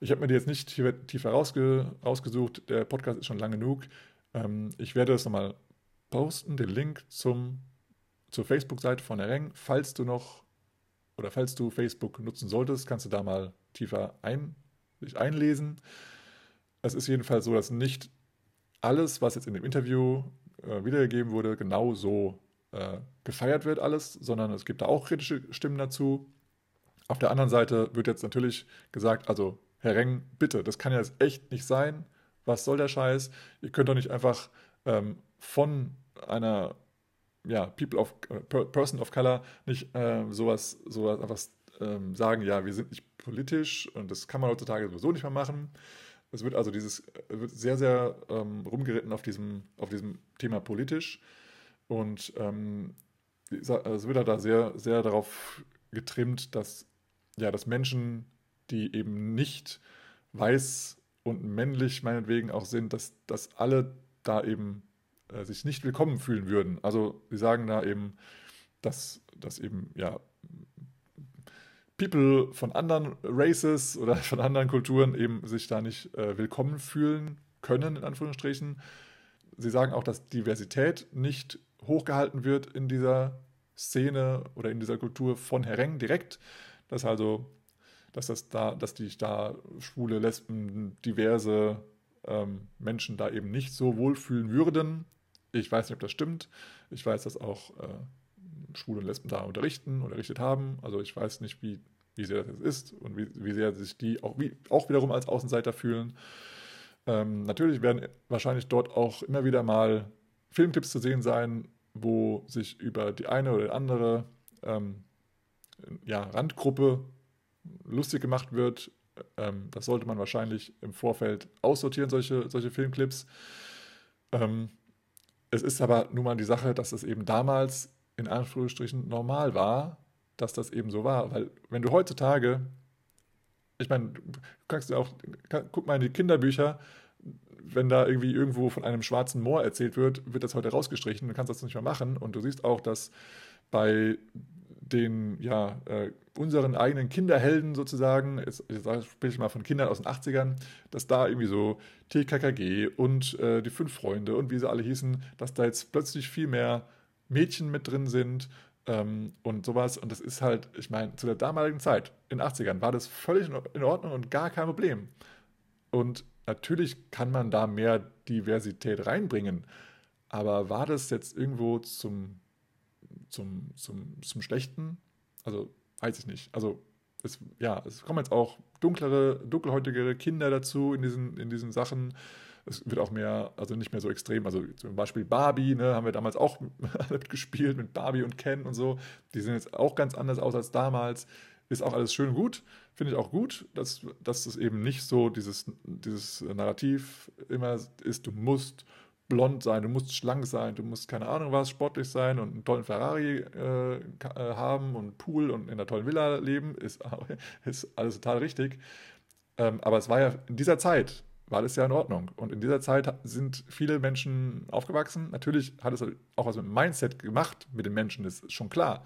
A: ich habe mir die jetzt nicht tiefer rausge rausgesucht, der Podcast ist schon lang genug. Ähm, ich werde das nochmal posten, den Link zum, zur Facebook-Seite von der Reng. Falls du noch oder falls du Facebook nutzen solltest, kannst du da mal tiefer ein, dich einlesen. Es ist jedenfalls so, dass nicht alles, was jetzt in dem Interview äh, wiedergegeben wurde, genau so äh, gefeiert wird alles, sondern es gibt da auch kritische Stimmen dazu. Auf der anderen Seite wird jetzt natürlich gesagt, also Herr Reng, bitte, das kann ja jetzt echt nicht sein. Was soll der Scheiß? Ihr könnt doch nicht einfach ähm, von einer ja, People of äh, Person of Color nicht äh, sowas, sowas einfach ähm, sagen, ja, wir sind nicht politisch und das kann man heutzutage sowieso nicht mehr machen. Es wird also dieses, wird sehr, sehr ähm, rumgeritten auf diesem, auf diesem Thema politisch. Und ähm, es wird halt da sehr, sehr darauf getrimmt, dass, ja, dass Menschen, die eben nicht weiß und männlich meinetwegen auch sind, dass, dass alle da eben äh, sich nicht willkommen fühlen würden. Also sie sagen da eben, dass, dass eben ja People von anderen Races oder von anderen Kulturen eben sich da nicht äh, willkommen fühlen können, in Anführungsstrichen. Sie sagen auch, dass Diversität nicht hochgehalten wird in dieser Szene oder in dieser Kultur von Hereng direkt. Dass also, dass das da, dass die da schwule, Lesben, diverse ähm, Menschen da eben nicht so wohlfühlen würden. Ich weiß nicht, ob das stimmt. Ich weiß, dass auch äh, Schwule und Lesben da unterrichten, unterrichtet haben. Also ich weiß nicht, wie, wie sehr das ist und wie, wie sehr sich die auch, wie, auch wiederum als Außenseiter fühlen. Ähm, natürlich werden wahrscheinlich dort auch immer wieder mal Filmtipps zu sehen sein, wo sich über die eine oder andere ähm, ja, Randgruppe lustig gemacht wird. Ähm, das sollte man wahrscheinlich im Vorfeld aussortieren, solche, solche Filmclips. Ähm, es ist aber nun mal die Sache, dass es eben damals in Anführungsstrichen normal war, dass das eben so war. Weil wenn du heutzutage, ich meine, du kannst auch, guck mal in die Kinderbücher, wenn da irgendwie irgendwo von einem schwarzen Moor erzählt wird, wird das heute rausgestrichen, du kannst das nicht mehr machen. Und du siehst auch, dass bei den, ja, äh, unseren eigenen Kinderhelden sozusagen, jetzt, jetzt spreche ich mal von Kindern aus den 80ern, dass da irgendwie so TKKG und äh, die fünf Freunde und wie sie alle hießen, dass da jetzt plötzlich viel mehr Mädchen mit drin sind ähm, und sowas. Und das ist halt, ich meine, zu der damaligen Zeit, in den 80ern, war das völlig in Ordnung und gar kein Problem. Und natürlich kann man da mehr Diversität reinbringen. Aber war das jetzt irgendwo zum, zum, zum, zum Schlechten? Also, weiß ich nicht. Also, es, ja, es kommen jetzt auch dunklere, dunkelhäutigere Kinder dazu in diesen, in diesen Sachen. Es wird auch mehr, also nicht mehr so extrem. Also zum Beispiel Barbie, ne, haben wir damals auch gespielt mit Barbie und Ken und so. Die sehen jetzt auch ganz anders aus als damals. Ist auch alles schön gut. Finde ich auch gut, dass, dass es eben nicht so dieses, dieses Narrativ immer ist, du musst blond sein, du musst schlank sein, du musst keine Ahnung was, sportlich sein und einen tollen Ferrari äh, haben und Pool und in einer tollen Villa leben, ist, ist alles total richtig. Ähm, aber es war ja in dieser Zeit, war das ja in Ordnung. Und in dieser Zeit sind viele Menschen aufgewachsen. Natürlich hat es auch was mit dem Mindset gemacht mit den Menschen, das ist schon klar.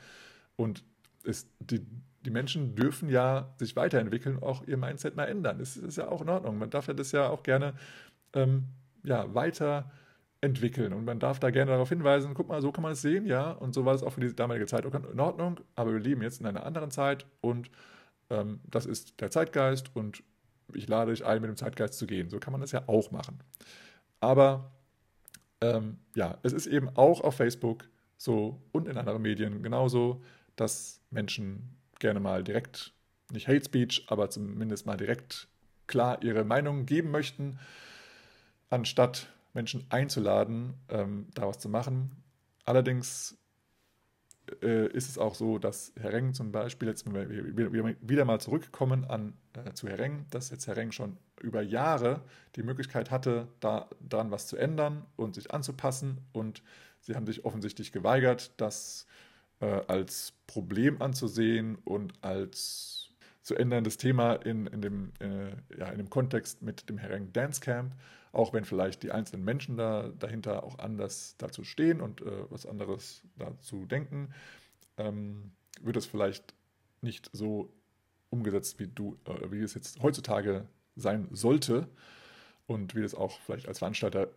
A: Und ist, die, die Menschen dürfen ja sich weiterentwickeln, auch ihr Mindset mal ändern. Das ist ja auch in Ordnung. Man darf ja das ja auch gerne ähm, ja, weiter entwickeln. Und man darf da gerne darauf hinweisen, guck mal, so kann man es sehen, ja. Und so war es auch für die damalige Zeit in Ordnung. Aber wir leben jetzt in einer anderen Zeit und ähm, das ist der Zeitgeist und ich lade dich ein, mit dem Zeitgeist zu gehen. So kann man das ja auch machen. Aber ähm, ja, es ist eben auch auf Facebook so und in anderen Medien genauso, dass Menschen gerne mal direkt, nicht Hate Speech, aber zumindest mal direkt klar ihre Meinung geben möchten, anstatt Menschen einzuladen, ähm, da was zu machen. Allerdings äh, ist es auch so, dass Herr Reng zum Beispiel, jetzt wieder mal zurückkommen an, äh, zu Herr Reng, dass jetzt Herr Reng schon über Jahre die Möglichkeit hatte, da daran was zu ändern und sich anzupassen. Und sie haben sich offensichtlich geweigert, das äh, als Problem anzusehen und als zu änderndes Thema in, in, dem, äh, ja, in dem Kontext mit dem Herr Reng Dance Camp auch wenn vielleicht die einzelnen Menschen da, dahinter auch anders dazu stehen und äh, was anderes dazu denken, ähm, wird es vielleicht nicht so umgesetzt, wie du, äh, wie es jetzt heutzutage sein sollte und wie es auch vielleicht als Veranstalter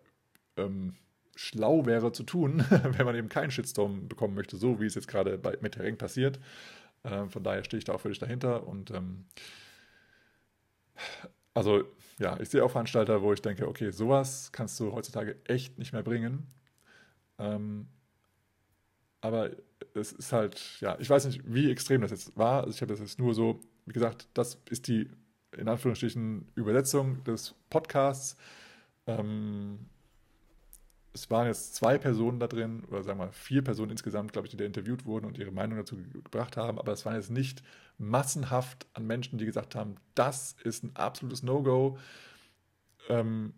A: ähm, schlau wäre zu tun, wenn man eben keinen Shitstorm bekommen möchte, so wie es jetzt gerade bei Metering passiert. Äh, von daher stehe ich da auch völlig dahinter und ähm, also ja, ich sehe auch Veranstalter, wo ich denke, okay, sowas kannst du heutzutage echt nicht mehr bringen. Ähm, aber es ist halt, ja, ich weiß nicht, wie extrem das jetzt war. Also ich habe das jetzt nur so, wie gesagt, das ist die in Anführungsstrichen Übersetzung des Podcasts. Ähm, es waren jetzt zwei Personen da drin, oder sagen wir mal vier Personen insgesamt, glaube ich, die da interviewt wurden und ihre Meinung dazu gebracht haben, aber es waren jetzt nicht massenhaft an Menschen, die gesagt haben, das ist ein absolutes No-Go. Ähm,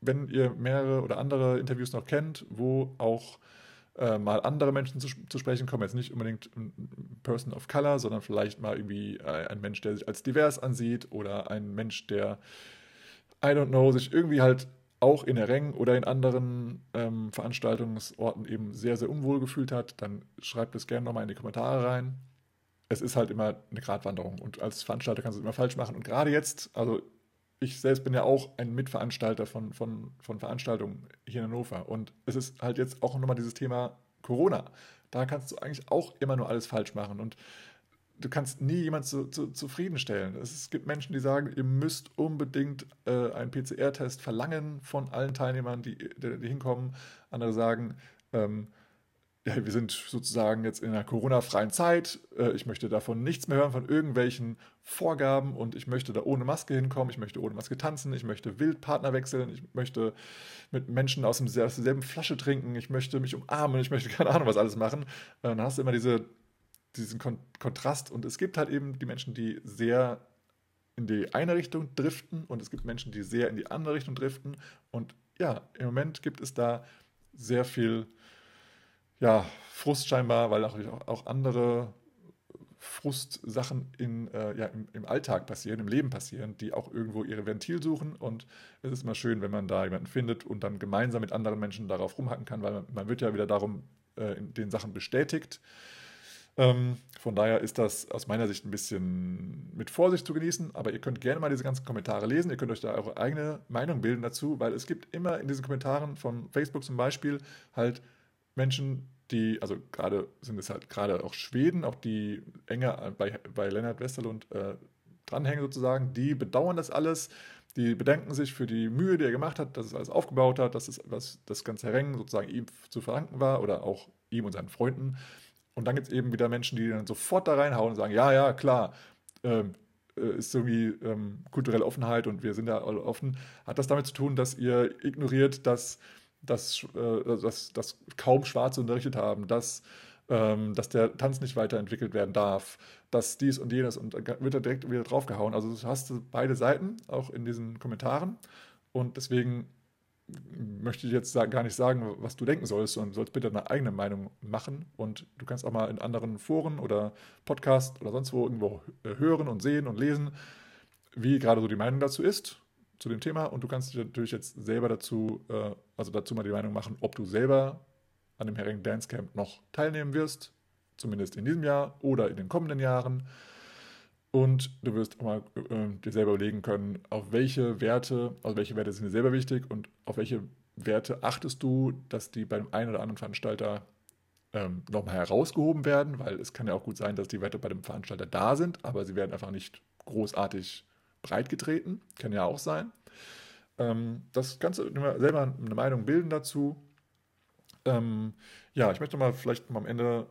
A: wenn ihr mehrere oder andere Interviews noch kennt, wo auch äh, mal andere Menschen zu, zu, sprechen kommen, jetzt nicht unbedingt ein Person of Color, sondern vielleicht mal irgendwie äh, ein Mensch, der sich als divers ansieht oder ein Mensch, der, I don't know, sich irgendwie halt auch in der Reng oder in anderen ähm, Veranstaltungsorten eben sehr, sehr unwohl gefühlt hat, dann schreibt es gerne nochmal in die Kommentare rein. Es ist halt immer eine Gratwanderung und als Veranstalter kannst du es immer falsch machen. Und gerade jetzt, also ich selbst bin ja auch ein Mitveranstalter von, von, von Veranstaltungen hier in Hannover und es ist halt jetzt auch nochmal dieses Thema Corona. Da kannst du eigentlich auch immer nur alles falsch machen und du kannst nie jemanden zu, zu, zufriedenstellen. Es gibt Menschen, die sagen, ihr müsst unbedingt äh, einen PCR-Test verlangen von allen Teilnehmern, die, die, die hinkommen. Andere sagen, ähm, ja, wir sind sozusagen jetzt in einer Corona-freien Zeit. Äh, ich möchte davon nichts mehr hören, von irgendwelchen Vorgaben und ich möchte da ohne Maske hinkommen. Ich möchte ohne Maske tanzen. Ich möchte Wildpartner wechseln. Ich möchte mit Menschen aus, dem, aus derselben Flasche trinken. Ich möchte mich umarmen. Ich möchte keine Ahnung was alles machen. Äh, dann hast du immer diese diesen Kon Kontrast. Und es gibt halt eben die Menschen, die sehr in die eine Richtung driften und es gibt Menschen, die sehr in die andere Richtung driften. Und ja, im Moment gibt es da sehr viel ja, Frust scheinbar, weil auch, auch andere Frustsachen in, äh, ja, im, im, Alltag passieren, im Leben passieren, die auch irgendwo ihre Ventil suchen. Und es ist immer schön, wenn man da jemanden findet und dann gemeinsam mit anderen Menschen darauf rumhacken kann, weil man, man wird ja wieder darum äh, in den Sachen bestätigt. Ähm, von daher ist das aus meiner Sicht ein bisschen mit Vorsicht zu genießen, aber ihr könnt gerne mal diese ganzen Kommentare lesen. Ihr könnt euch da eure eigene Meinung bilden dazu, weil es gibt immer in diesen Kommentaren von Facebook zum Beispiel halt Menschen, die, also gerade sind es halt gerade auch Schweden, auch die enger bei, bei Lennart Westerlund äh, dranhängen sozusagen, die bedauern das alles, die bedenken sich für die Mühe, die er gemacht hat, dass es alles aufgebaut hat, dass es, was das ganze Rennen sozusagen ihm zu verdanken war oder auch ihm und seinen Freunden. Und dann gibt es eben wieder Menschen, die dann sofort da reinhauen und sagen, ja, ja, klar, ähm, äh, ist irgendwie ähm, kulturelle Offenheit und wir sind da alle offen. Hat das damit zu tun, dass ihr ignoriert, dass, dass, äh, dass, dass kaum Schwarze unterrichtet haben, dass, ähm, dass der Tanz nicht weiterentwickelt werden darf, dass dies und jenes und dann wird da direkt wieder draufgehauen. Also du hast beide Seiten, auch in diesen Kommentaren. Und deswegen möchte ich jetzt gar nicht sagen, was du denken sollst, sondern sollst bitte eine eigene Meinung machen. Und du kannst auch mal in anderen Foren oder Podcasts oder sonst wo irgendwo hören und sehen und lesen, wie gerade so die Meinung dazu ist, zu dem Thema. Und du kannst dich natürlich jetzt selber dazu, äh, also dazu mal die Meinung machen, ob du selber an dem Herring Dance Camp noch teilnehmen wirst, zumindest in diesem Jahr oder in den kommenden Jahren. Und du wirst auch mal äh, dir selber überlegen können, auf welche Werte, also welche Werte sind dir selber wichtig und auf welche Werte achtest du, dass die beim einen oder anderen Veranstalter ähm, nochmal herausgehoben werden, weil es kann ja auch gut sein, dass die Werte bei dem Veranstalter da sind, aber sie werden einfach nicht großartig breitgetreten. Kann ja auch sein. Ähm, das Ganze selber eine Meinung bilden dazu. Ähm, ja, ich möchte mal vielleicht mal am Ende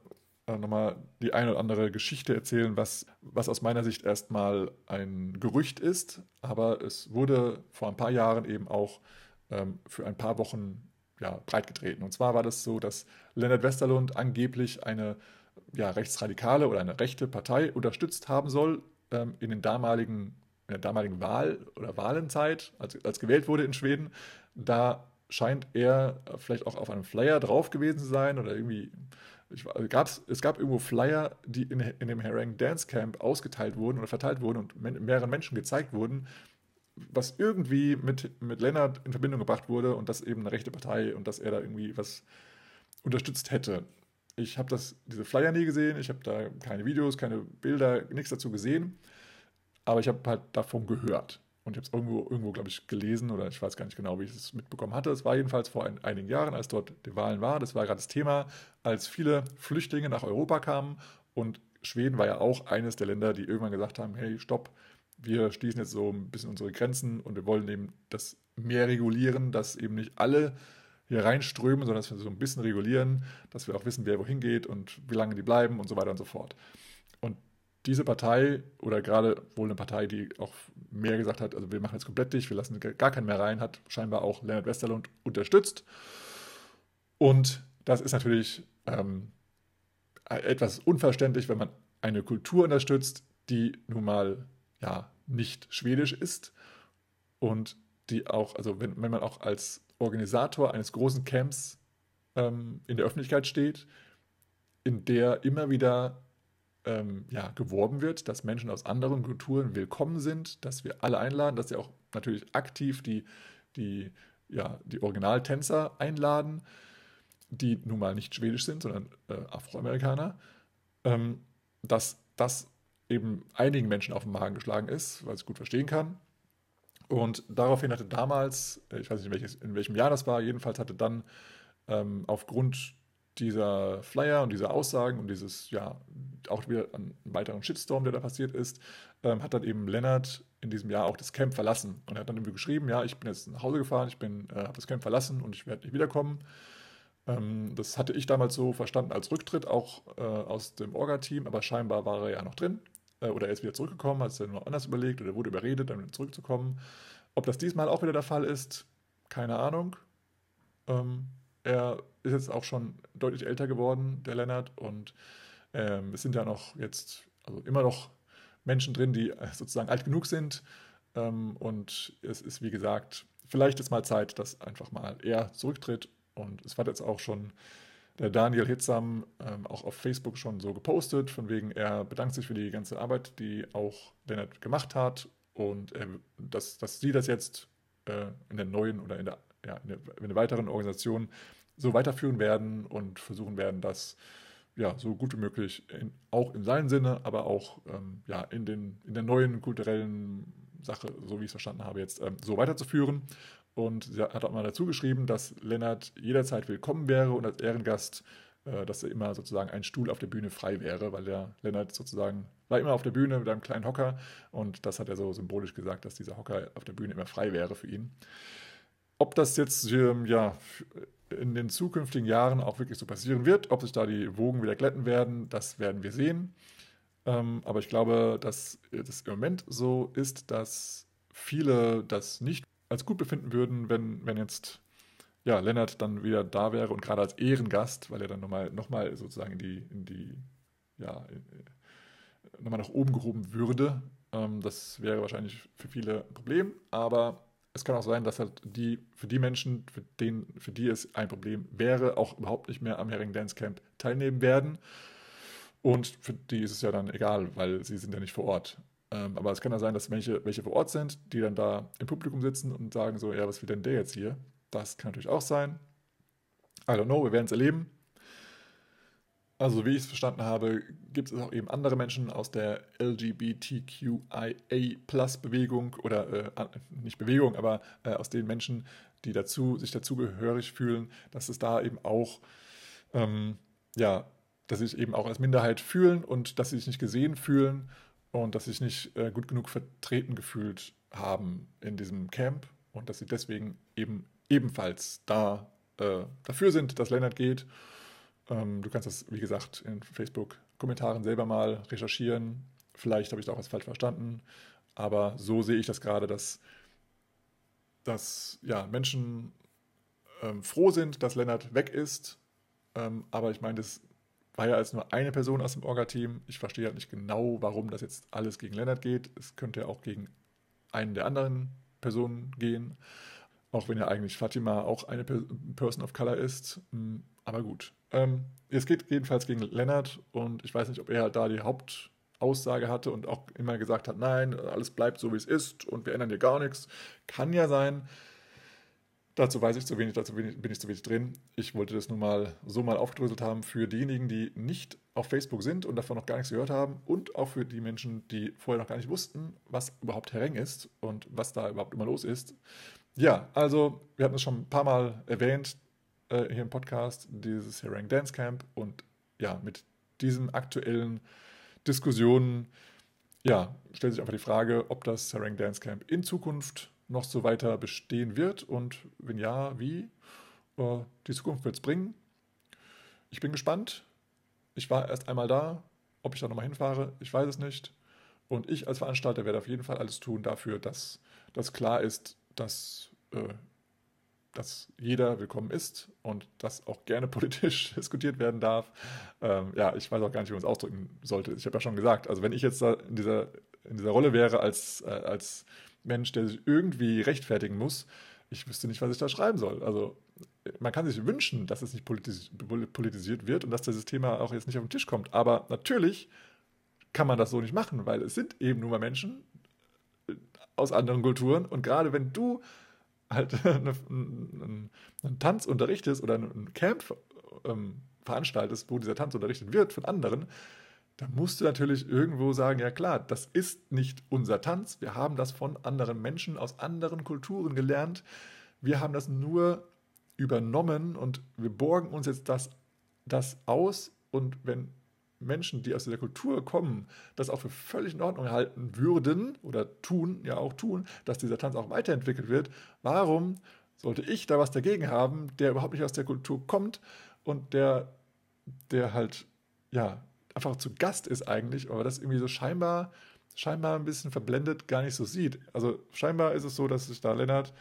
A: äh, nochmal die eine oder andere Geschichte erzählen, was, was aus meiner Sicht erstmal ein Gerücht ist, aber es wurde vor ein paar Jahren eben auch ähm, für ein paar Wochen ja, breitgetreten. Und zwar war das so, dass Leonard Westerlund angeblich eine ja, rechtsradikale oder eine rechte Partei unterstützt haben soll ähm, in den damaligen in der damaligen Wahl oder Wahlenzeit, als, als gewählt wurde in Schweden, da scheint er vielleicht auch auf einem Flyer drauf gewesen zu sein oder irgendwie. Ich, also es gab irgendwo Flyer, die in, in dem Herang Dance Camp ausgeteilt wurden oder verteilt wurden und mehreren Menschen gezeigt wurden, was irgendwie mit, mit Lennart in Verbindung gebracht wurde und das eben eine rechte Partei und dass er da irgendwie was unterstützt hätte. Ich habe diese Flyer nie gesehen, ich habe da keine Videos, keine Bilder, nichts dazu gesehen, aber ich habe halt davon gehört. Und ich habe es irgendwo, irgendwo glaube ich, gelesen oder ich weiß gar nicht genau, wie ich es mitbekommen hatte. Es war jedenfalls vor ein, einigen Jahren, als dort die Wahlen waren. Das war gerade das Thema, als viele Flüchtlinge nach Europa kamen. Und Schweden war ja auch eines der Länder, die irgendwann gesagt haben, hey, stopp, wir schließen jetzt so ein bisschen unsere Grenzen und wir wollen eben das mehr regulieren, dass eben nicht alle hier reinströmen, sondern dass wir so ein bisschen regulieren, dass wir auch wissen, wer wohin geht und wie lange die bleiben und so weiter und so fort. Diese Partei oder gerade wohl eine Partei, die auch mehr gesagt hat, also wir machen jetzt komplett dicht, wir lassen gar keinen mehr rein, hat scheinbar auch Leonard Westerlund unterstützt. Und das ist natürlich ähm, etwas unverständlich, wenn man eine Kultur unterstützt, die nun mal ja nicht schwedisch ist und die auch, also wenn, wenn man auch als Organisator eines großen Camps ähm, in der Öffentlichkeit steht, in der immer wieder ähm, ja, geworben wird, dass Menschen aus anderen Kulturen willkommen sind, dass wir alle einladen, dass sie auch natürlich aktiv die, die, ja, die Originaltänzer einladen, die nun mal nicht schwedisch sind, sondern äh, Afroamerikaner, ähm, dass das eben einigen Menschen auf den Magen geschlagen ist, weil ich gut verstehen kann. Und daraufhin hatte damals, äh, ich weiß nicht, in, welches, in welchem Jahr das war, jedenfalls hatte dann ähm, aufgrund dieser Flyer und dieser Aussagen und dieses, ja, auch wieder einen weiteren Shitstorm, der da passiert ist, ähm, hat dann eben Lennart in diesem Jahr auch das Camp verlassen. Und er hat dann irgendwie geschrieben, ja, ich bin jetzt nach Hause gefahren, ich äh, habe das Camp verlassen und ich werde nicht wiederkommen. Ähm, das hatte ich damals so verstanden als Rücktritt, auch äh, aus dem Orga-Team, aber scheinbar war er ja noch drin. Äh, oder er ist wieder zurückgekommen, hat es dann noch anders überlegt oder wurde überredet, dann zurückzukommen. Ob das diesmal auch wieder der Fall ist, keine Ahnung. Ähm, er ist jetzt auch schon deutlich älter geworden, der Lennart, und ähm, es sind ja noch jetzt, also immer noch Menschen drin, die äh, sozusagen alt genug sind. Ähm, und es ist, wie gesagt, vielleicht ist mal Zeit, dass einfach mal er zurücktritt. Und es war jetzt auch schon der Daniel Hitzam ähm, auch auf Facebook schon so gepostet, von wegen, er bedankt sich für die ganze Arbeit, die auch Lennart gemacht hat und äh, dass, dass sie das jetzt äh, in der neuen oder in der, ja, in der, in der weiteren Organisation so weiterführen werden und versuchen werden, das ja, so gut wie möglich in, auch in seinem Sinne, aber auch ähm, ja, in, den, in der neuen kulturellen Sache, so wie ich es verstanden habe, jetzt ähm, so weiterzuführen. Und sie hat auch mal dazu geschrieben, dass Lennart jederzeit willkommen wäre und als Ehrengast, äh, dass er immer sozusagen ein Stuhl auf der Bühne frei wäre, weil der Lennart sozusagen war immer auf der Bühne mit einem kleinen Hocker und das hat er so symbolisch gesagt, dass dieser Hocker auf der Bühne immer frei wäre für ihn. Ob das jetzt ähm, ja, in den zukünftigen Jahren auch wirklich so passieren wird, ob sich da die Wogen wieder glätten werden, das werden wir sehen. Ähm, aber ich glaube, dass es im Moment so ist, dass viele das nicht als gut befinden würden, wenn, wenn jetzt ja, Lennart dann wieder da wäre und gerade als Ehrengast, weil er dann nochmal noch mal sozusagen in die, in die ja, nochmal nach oben gehoben würde. Ähm, das wäre wahrscheinlich für viele ein Problem, aber es kann auch sein, dass halt die, für die Menschen, für, den, für die es ein Problem wäre, auch überhaupt nicht mehr am Herring Dance Camp teilnehmen werden. Und für die ist es ja dann egal, weil sie sind ja nicht vor Ort. Ähm, aber es kann ja sein, dass welche, welche vor Ort sind, die dann da im Publikum sitzen und sagen so, ja, was will denn der jetzt hier? Das kann natürlich auch sein. I don't know, wir werden es erleben. Also wie ich es verstanden habe, gibt es auch eben andere Menschen aus der LGBTQIA-Plus-Bewegung oder äh, nicht Bewegung, aber äh, aus den Menschen, die dazu, sich dazugehörig fühlen, dass es da eben auch ähm, ja, dass sie sich eben auch als Minderheit fühlen und dass sie sich nicht gesehen fühlen und dass sie sich nicht äh, gut genug vertreten gefühlt haben in diesem Camp und dass sie deswegen eben ebenfalls da äh, dafür sind, dass Lennart geht. Ähm, du kannst das, wie gesagt, in Facebook-Kommentaren selber mal recherchieren. Vielleicht habe ich das auch als falsch verstanden, aber so sehe ich das gerade, dass, dass ja, Menschen ähm, froh sind, dass Lennart weg ist. Ähm, aber ich meine, das war ja als nur eine Person aus dem Orga-Team. Ich verstehe halt nicht genau, warum das jetzt alles gegen Lennart geht. Es könnte ja auch gegen einen der anderen Personen gehen. Auch wenn ja eigentlich Fatima auch eine Person of Color ist. Aber gut. Ähm, es geht jedenfalls gegen Lennart und ich weiß nicht, ob er halt da die Hauptaussage hatte und auch immer gesagt hat, nein, alles bleibt so, wie es ist und wir ändern hier gar nichts. Kann ja sein. Dazu weiß ich zu wenig, dazu bin ich zu wenig drin. Ich wollte das nur mal so mal aufgedröselt haben für diejenigen, die nicht auf Facebook sind und davon noch gar nichts gehört haben und auch für die Menschen, die vorher noch gar nicht wussten, was überhaupt Hereng ist und was da überhaupt immer los ist. Ja, also wir hatten es schon ein paar Mal erwähnt äh, hier im Podcast, dieses Hereng Dance Camp und ja, mit diesen aktuellen Diskussionen, ja, stellt sich einfach die Frage, ob das Hereng Dance Camp in Zukunft noch so weiter bestehen wird und wenn ja, wie. Äh, die Zukunft wird es bringen. Ich bin gespannt. Ich war erst einmal da. Ob ich da nochmal hinfahre, ich weiß es nicht. Und ich als Veranstalter werde auf jeden Fall alles tun dafür, dass das klar ist, dass, äh, dass jeder willkommen ist und dass auch gerne politisch diskutiert werden darf. Ähm, ja, ich weiß auch gar nicht, wie man es ausdrücken sollte. Ich habe ja schon gesagt, also wenn ich jetzt in dieser, in dieser Rolle wäre als, äh, als Mensch, der sich irgendwie rechtfertigen muss, ich wüsste nicht, was ich da schreiben soll. Also man kann sich wünschen, dass es nicht politis politisiert wird und dass dieses Thema auch jetzt nicht auf den Tisch kommt. Aber natürlich kann man das so nicht machen, weil es sind eben nur mal Menschen äh, aus anderen Kulturen. Und gerade wenn du halt einen, einen Tanz unterrichtest oder ein Camp ähm, veranstaltest, wo dieser Tanz unterrichtet wird von anderen, da musst du natürlich irgendwo sagen, ja klar, das ist nicht unser Tanz. Wir haben das von anderen Menschen aus anderen Kulturen gelernt. Wir haben das nur übernommen und wir borgen uns jetzt das, das aus. Und wenn Menschen, die aus dieser Kultur kommen, das auch für völlig in Ordnung halten würden oder tun, ja auch tun, dass dieser Tanz auch weiterentwickelt wird, warum sollte ich da was dagegen haben, der überhaupt nicht aus der Kultur kommt und der, der halt, ja, einfach zu Gast ist eigentlich, aber das irgendwie so scheinbar, scheinbar ein bisschen verblendet gar nicht so sieht. Also scheinbar ist es so, dass sich da Lennart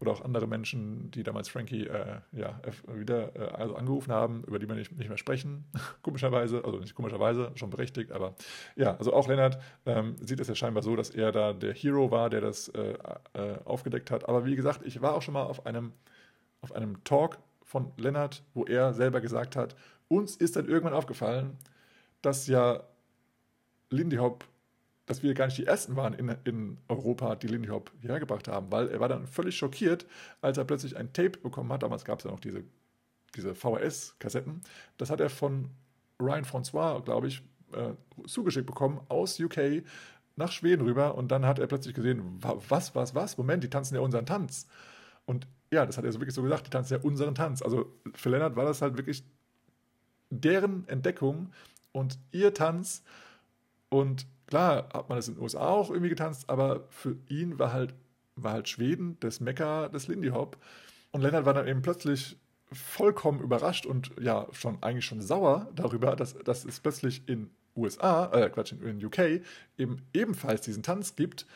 A: oder auch andere Menschen, die damals Frankie äh, ja, wieder äh, also angerufen haben, über die wir nicht, nicht mehr sprechen, komischerweise, also nicht komischerweise, schon berechtigt, aber ja, also auch Lennart ähm, sieht es ja scheinbar so, dass er da der Hero war, der das äh, äh aufgedeckt hat. Aber wie gesagt, ich war auch schon mal auf einem, auf einem Talk von Lennart, wo er selber gesagt hat, uns ist dann irgendwann aufgefallen, dass ja Lindy Hop, dass wir gar nicht die Ersten waren in, in Europa, die Lindy Hop hergebracht haben, weil er war dann völlig schockiert, als er plötzlich ein Tape bekommen hat. Damals gab es ja noch diese, diese VHS-Kassetten. Das hat er von Ryan François, glaube ich, äh, zugeschickt bekommen aus UK nach Schweden rüber und dann hat er plötzlich gesehen, was, was, was, Moment, die tanzen ja unseren Tanz. Und ja, das hat er so wirklich so gesagt, die tanzen ja unseren Tanz. Also für Lennart war das halt wirklich deren Entdeckung und ihr Tanz. Und klar hat man das in den USA auch irgendwie getanzt, aber für ihn war halt, war halt Schweden das Mekka des Lindy Hop. Und Lennart war dann eben plötzlich vollkommen überrascht und ja, schon eigentlich schon sauer darüber, dass, dass es plötzlich in USA, äh, Quatsch, in UK eben ebenfalls diesen Tanz gibt.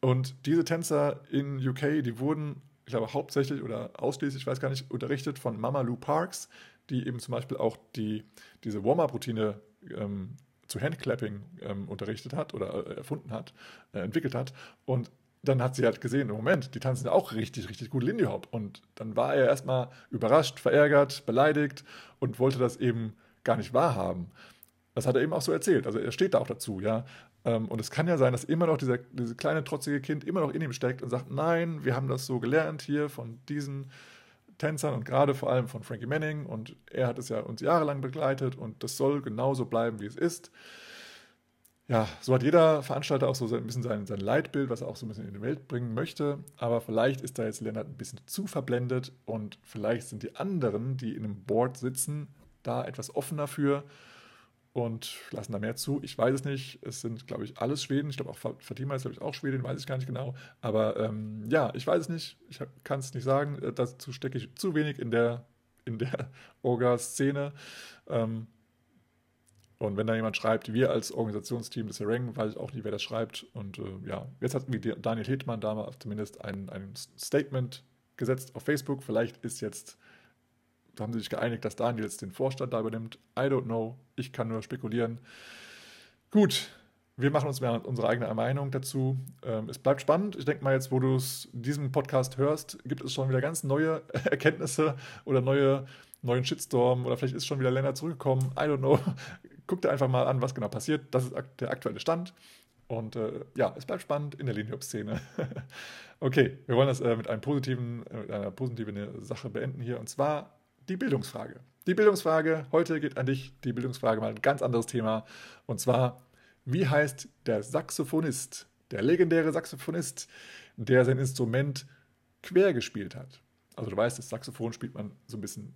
A: Und diese Tänzer in UK, die wurden, ich glaube, hauptsächlich oder ausschließlich, ich weiß gar nicht, unterrichtet von Mama Lou Parks, die eben zum Beispiel auch die, diese Warm-up-Routine ähm, zu Handclapping ähm, unterrichtet hat oder äh, erfunden hat, äh, entwickelt hat. Und dann hat sie halt gesehen, im Moment, die tanzen ja auch richtig, richtig gut Lindy Hop. Und dann war er erstmal überrascht, verärgert, beleidigt und wollte das eben gar nicht wahrhaben. Das hat er eben auch so erzählt. Also er steht da auch dazu, ja. Ähm, und es kann ja sein, dass immer noch dieser, dieses kleine trotzige Kind immer noch in ihm steckt und sagt, nein, wir haben das so gelernt hier von diesen Tänzern und gerade vor allem von Frankie Manning und er hat es ja uns jahrelang begleitet und das soll genauso bleiben, wie es ist. Ja, so hat jeder Veranstalter auch so ein bisschen sein, sein Leitbild, was er auch so ein bisschen in die Welt bringen möchte. Aber vielleicht ist da jetzt Lennart ein bisschen zu verblendet und vielleicht sind die anderen, die in einem Board sitzen, da etwas offener für und lassen da mehr zu. Ich weiß es nicht. Es sind, glaube ich, alles Schweden. Ich glaube auch Fatima ist, glaube ich, auch Schwedin, weiß ich gar nicht genau. Aber ähm, ja, ich weiß es nicht. Ich kann es nicht sagen. Äh, dazu stecke ich zu wenig in der, in der Orga-Szene. Ähm, und wenn da jemand schreibt, wir als Organisationsteam des Sereng, weiß ich auch nicht, wer das schreibt. Und äh, ja, jetzt hat Daniel Hittmann da zumindest ein, ein Statement gesetzt auf Facebook. Vielleicht ist jetzt, da haben sie sich geeinigt, dass Daniel jetzt den Vorstand da übernimmt. I don't know. Ich kann nur spekulieren. Gut, wir machen uns mehr unsere eigene Meinung dazu. Ähm, es bleibt spannend. Ich denke mal, jetzt, wo du diesen Podcast hörst, gibt es schon wieder ganz neue Erkenntnisse oder neue, neuen Shitstorm oder vielleicht ist schon wieder Länder zurückgekommen. I don't know guck dir einfach mal an, was genau passiert. Das ist der aktuelle Stand. Und äh, ja, es bleibt spannend in der Lineup-Szene. okay, wir wollen das äh, mit, einem positiven, äh, mit einer positiven Sache beenden hier. Und zwar die Bildungsfrage. Die Bildungsfrage, heute geht an dich die Bildungsfrage mal ein ganz anderes Thema. Und zwar, wie heißt der Saxophonist, der legendäre Saxophonist, der sein Instrument quer gespielt hat? Also du weißt, das Saxophon spielt man so ein bisschen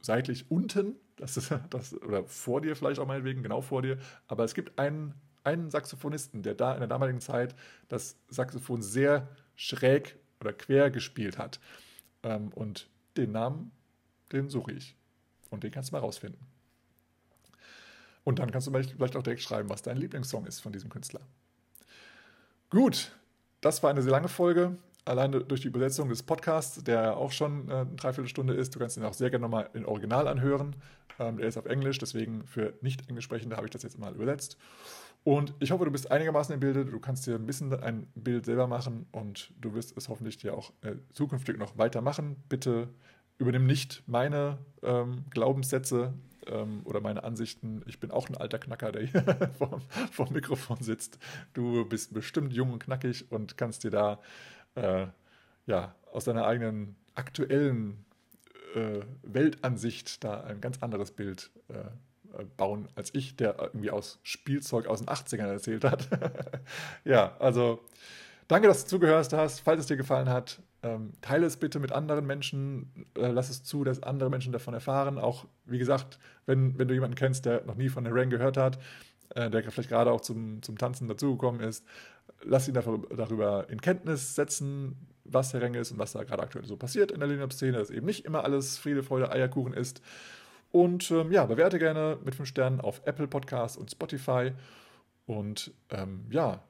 A: seitlich unten, das ist, das, oder vor dir vielleicht auch meinetwegen, genau vor dir, aber es gibt einen, einen Saxophonisten, der da in der damaligen Zeit das Saxophon sehr schräg oder quer gespielt hat. Ähm, und den Namen, den suche ich. Und den kannst du mal rausfinden. Und dann kannst du vielleicht auch direkt schreiben, was dein Lieblingssong ist von diesem Künstler. Gut, das war eine sehr lange Folge alleine durch die Übersetzung des Podcasts, der auch schon äh, eine Dreiviertelstunde ist. Du kannst ihn auch sehr gerne nochmal in Original anhören. Ähm, der ist auf Englisch, deswegen für nicht Englischsprechende habe ich das jetzt mal übersetzt. Und ich hoffe, du bist einigermaßen im Bilde. Du kannst dir ein bisschen ein Bild selber machen und du wirst es hoffentlich dir auch äh, zukünftig noch weitermachen. Bitte übernimm nicht meine ähm, Glaubenssätze ähm, oder meine Ansichten. Ich bin auch ein alter Knacker, der hier vor, dem Mikrofon sitzt. Du bist bestimmt jung und knackig und kannst dir da äh, ja, aus seiner eigenen aktuellen äh, Weltansicht da ein ganz anderes Bild äh, bauen als ich, der irgendwie aus Spielzeug aus den 80ern erzählt hat. ja, also danke, dass du zugehört hast. Falls es dir gefallen hat, ähm, teile es bitte mit anderen Menschen. Äh, lass es zu, dass andere Menschen davon erfahren. Auch, wie gesagt, wenn, wenn du jemanden kennst, der noch nie von der Rang gehört hat, äh, der vielleicht gerade auch zum, zum Tanzen dazugekommen ist, lass ihn darüber in Kenntnis setzen, was der Rang ist und was da gerade aktuell so passiert in der Linux-Szene, dass eben nicht immer alles Friede, Freude, Eierkuchen ist. Und ähm, ja, bewerte gerne mit 5 Sternen auf Apple Podcasts und Spotify. Und ähm, ja,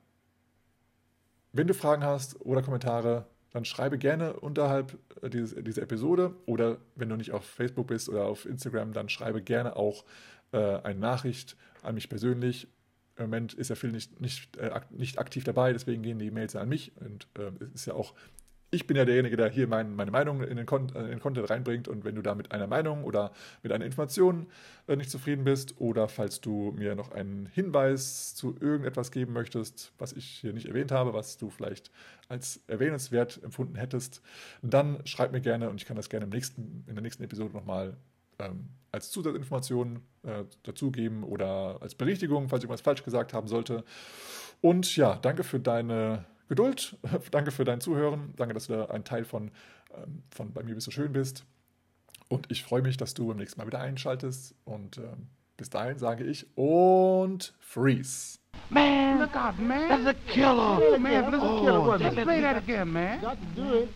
A: wenn du Fragen hast oder Kommentare, dann schreibe gerne unterhalb äh, dieses, dieser Episode. Oder wenn du nicht auf Facebook bist oder auf Instagram, dann schreibe gerne auch äh, eine Nachricht an mich persönlich im Moment ist ja Phil nicht, nicht, äh, nicht aktiv dabei, deswegen gehen die Mails an mich. Und äh, ist ja auch, ich bin ja derjenige, der hier mein, meine Meinung in den, äh, in den, Content reinbringt. Und wenn du da mit einer Meinung oder mit einer Information äh, nicht zufrieden bist oder falls du mir noch einen Hinweis zu irgendetwas geben möchtest, was ich hier nicht erwähnt habe, was du vielleicht als erwähnenswert empfunden hättest, dann schreib mir gerne und ich kann das gerne im nächsten, in der nächsten Episode nochmal ähm, als Zusatzinformation äh, dazugeben oder als Berichtigung, falls ich irgendwas falsch gesagt haben sollte. Und ja, danke für deine Geduld, danke für dein Zuhören, danke, dass du da ein Teil von, ähm, von bei mir bist so schön bist. Und ich freue mich, dass du beim nächsten Mal wieder einschaltest. Und ähm, bis dahin sage ich und freeze. Man, look out, man. That's a killer. Oh, man, that's a killer. Oh, Let's play that again, man. Got to do it.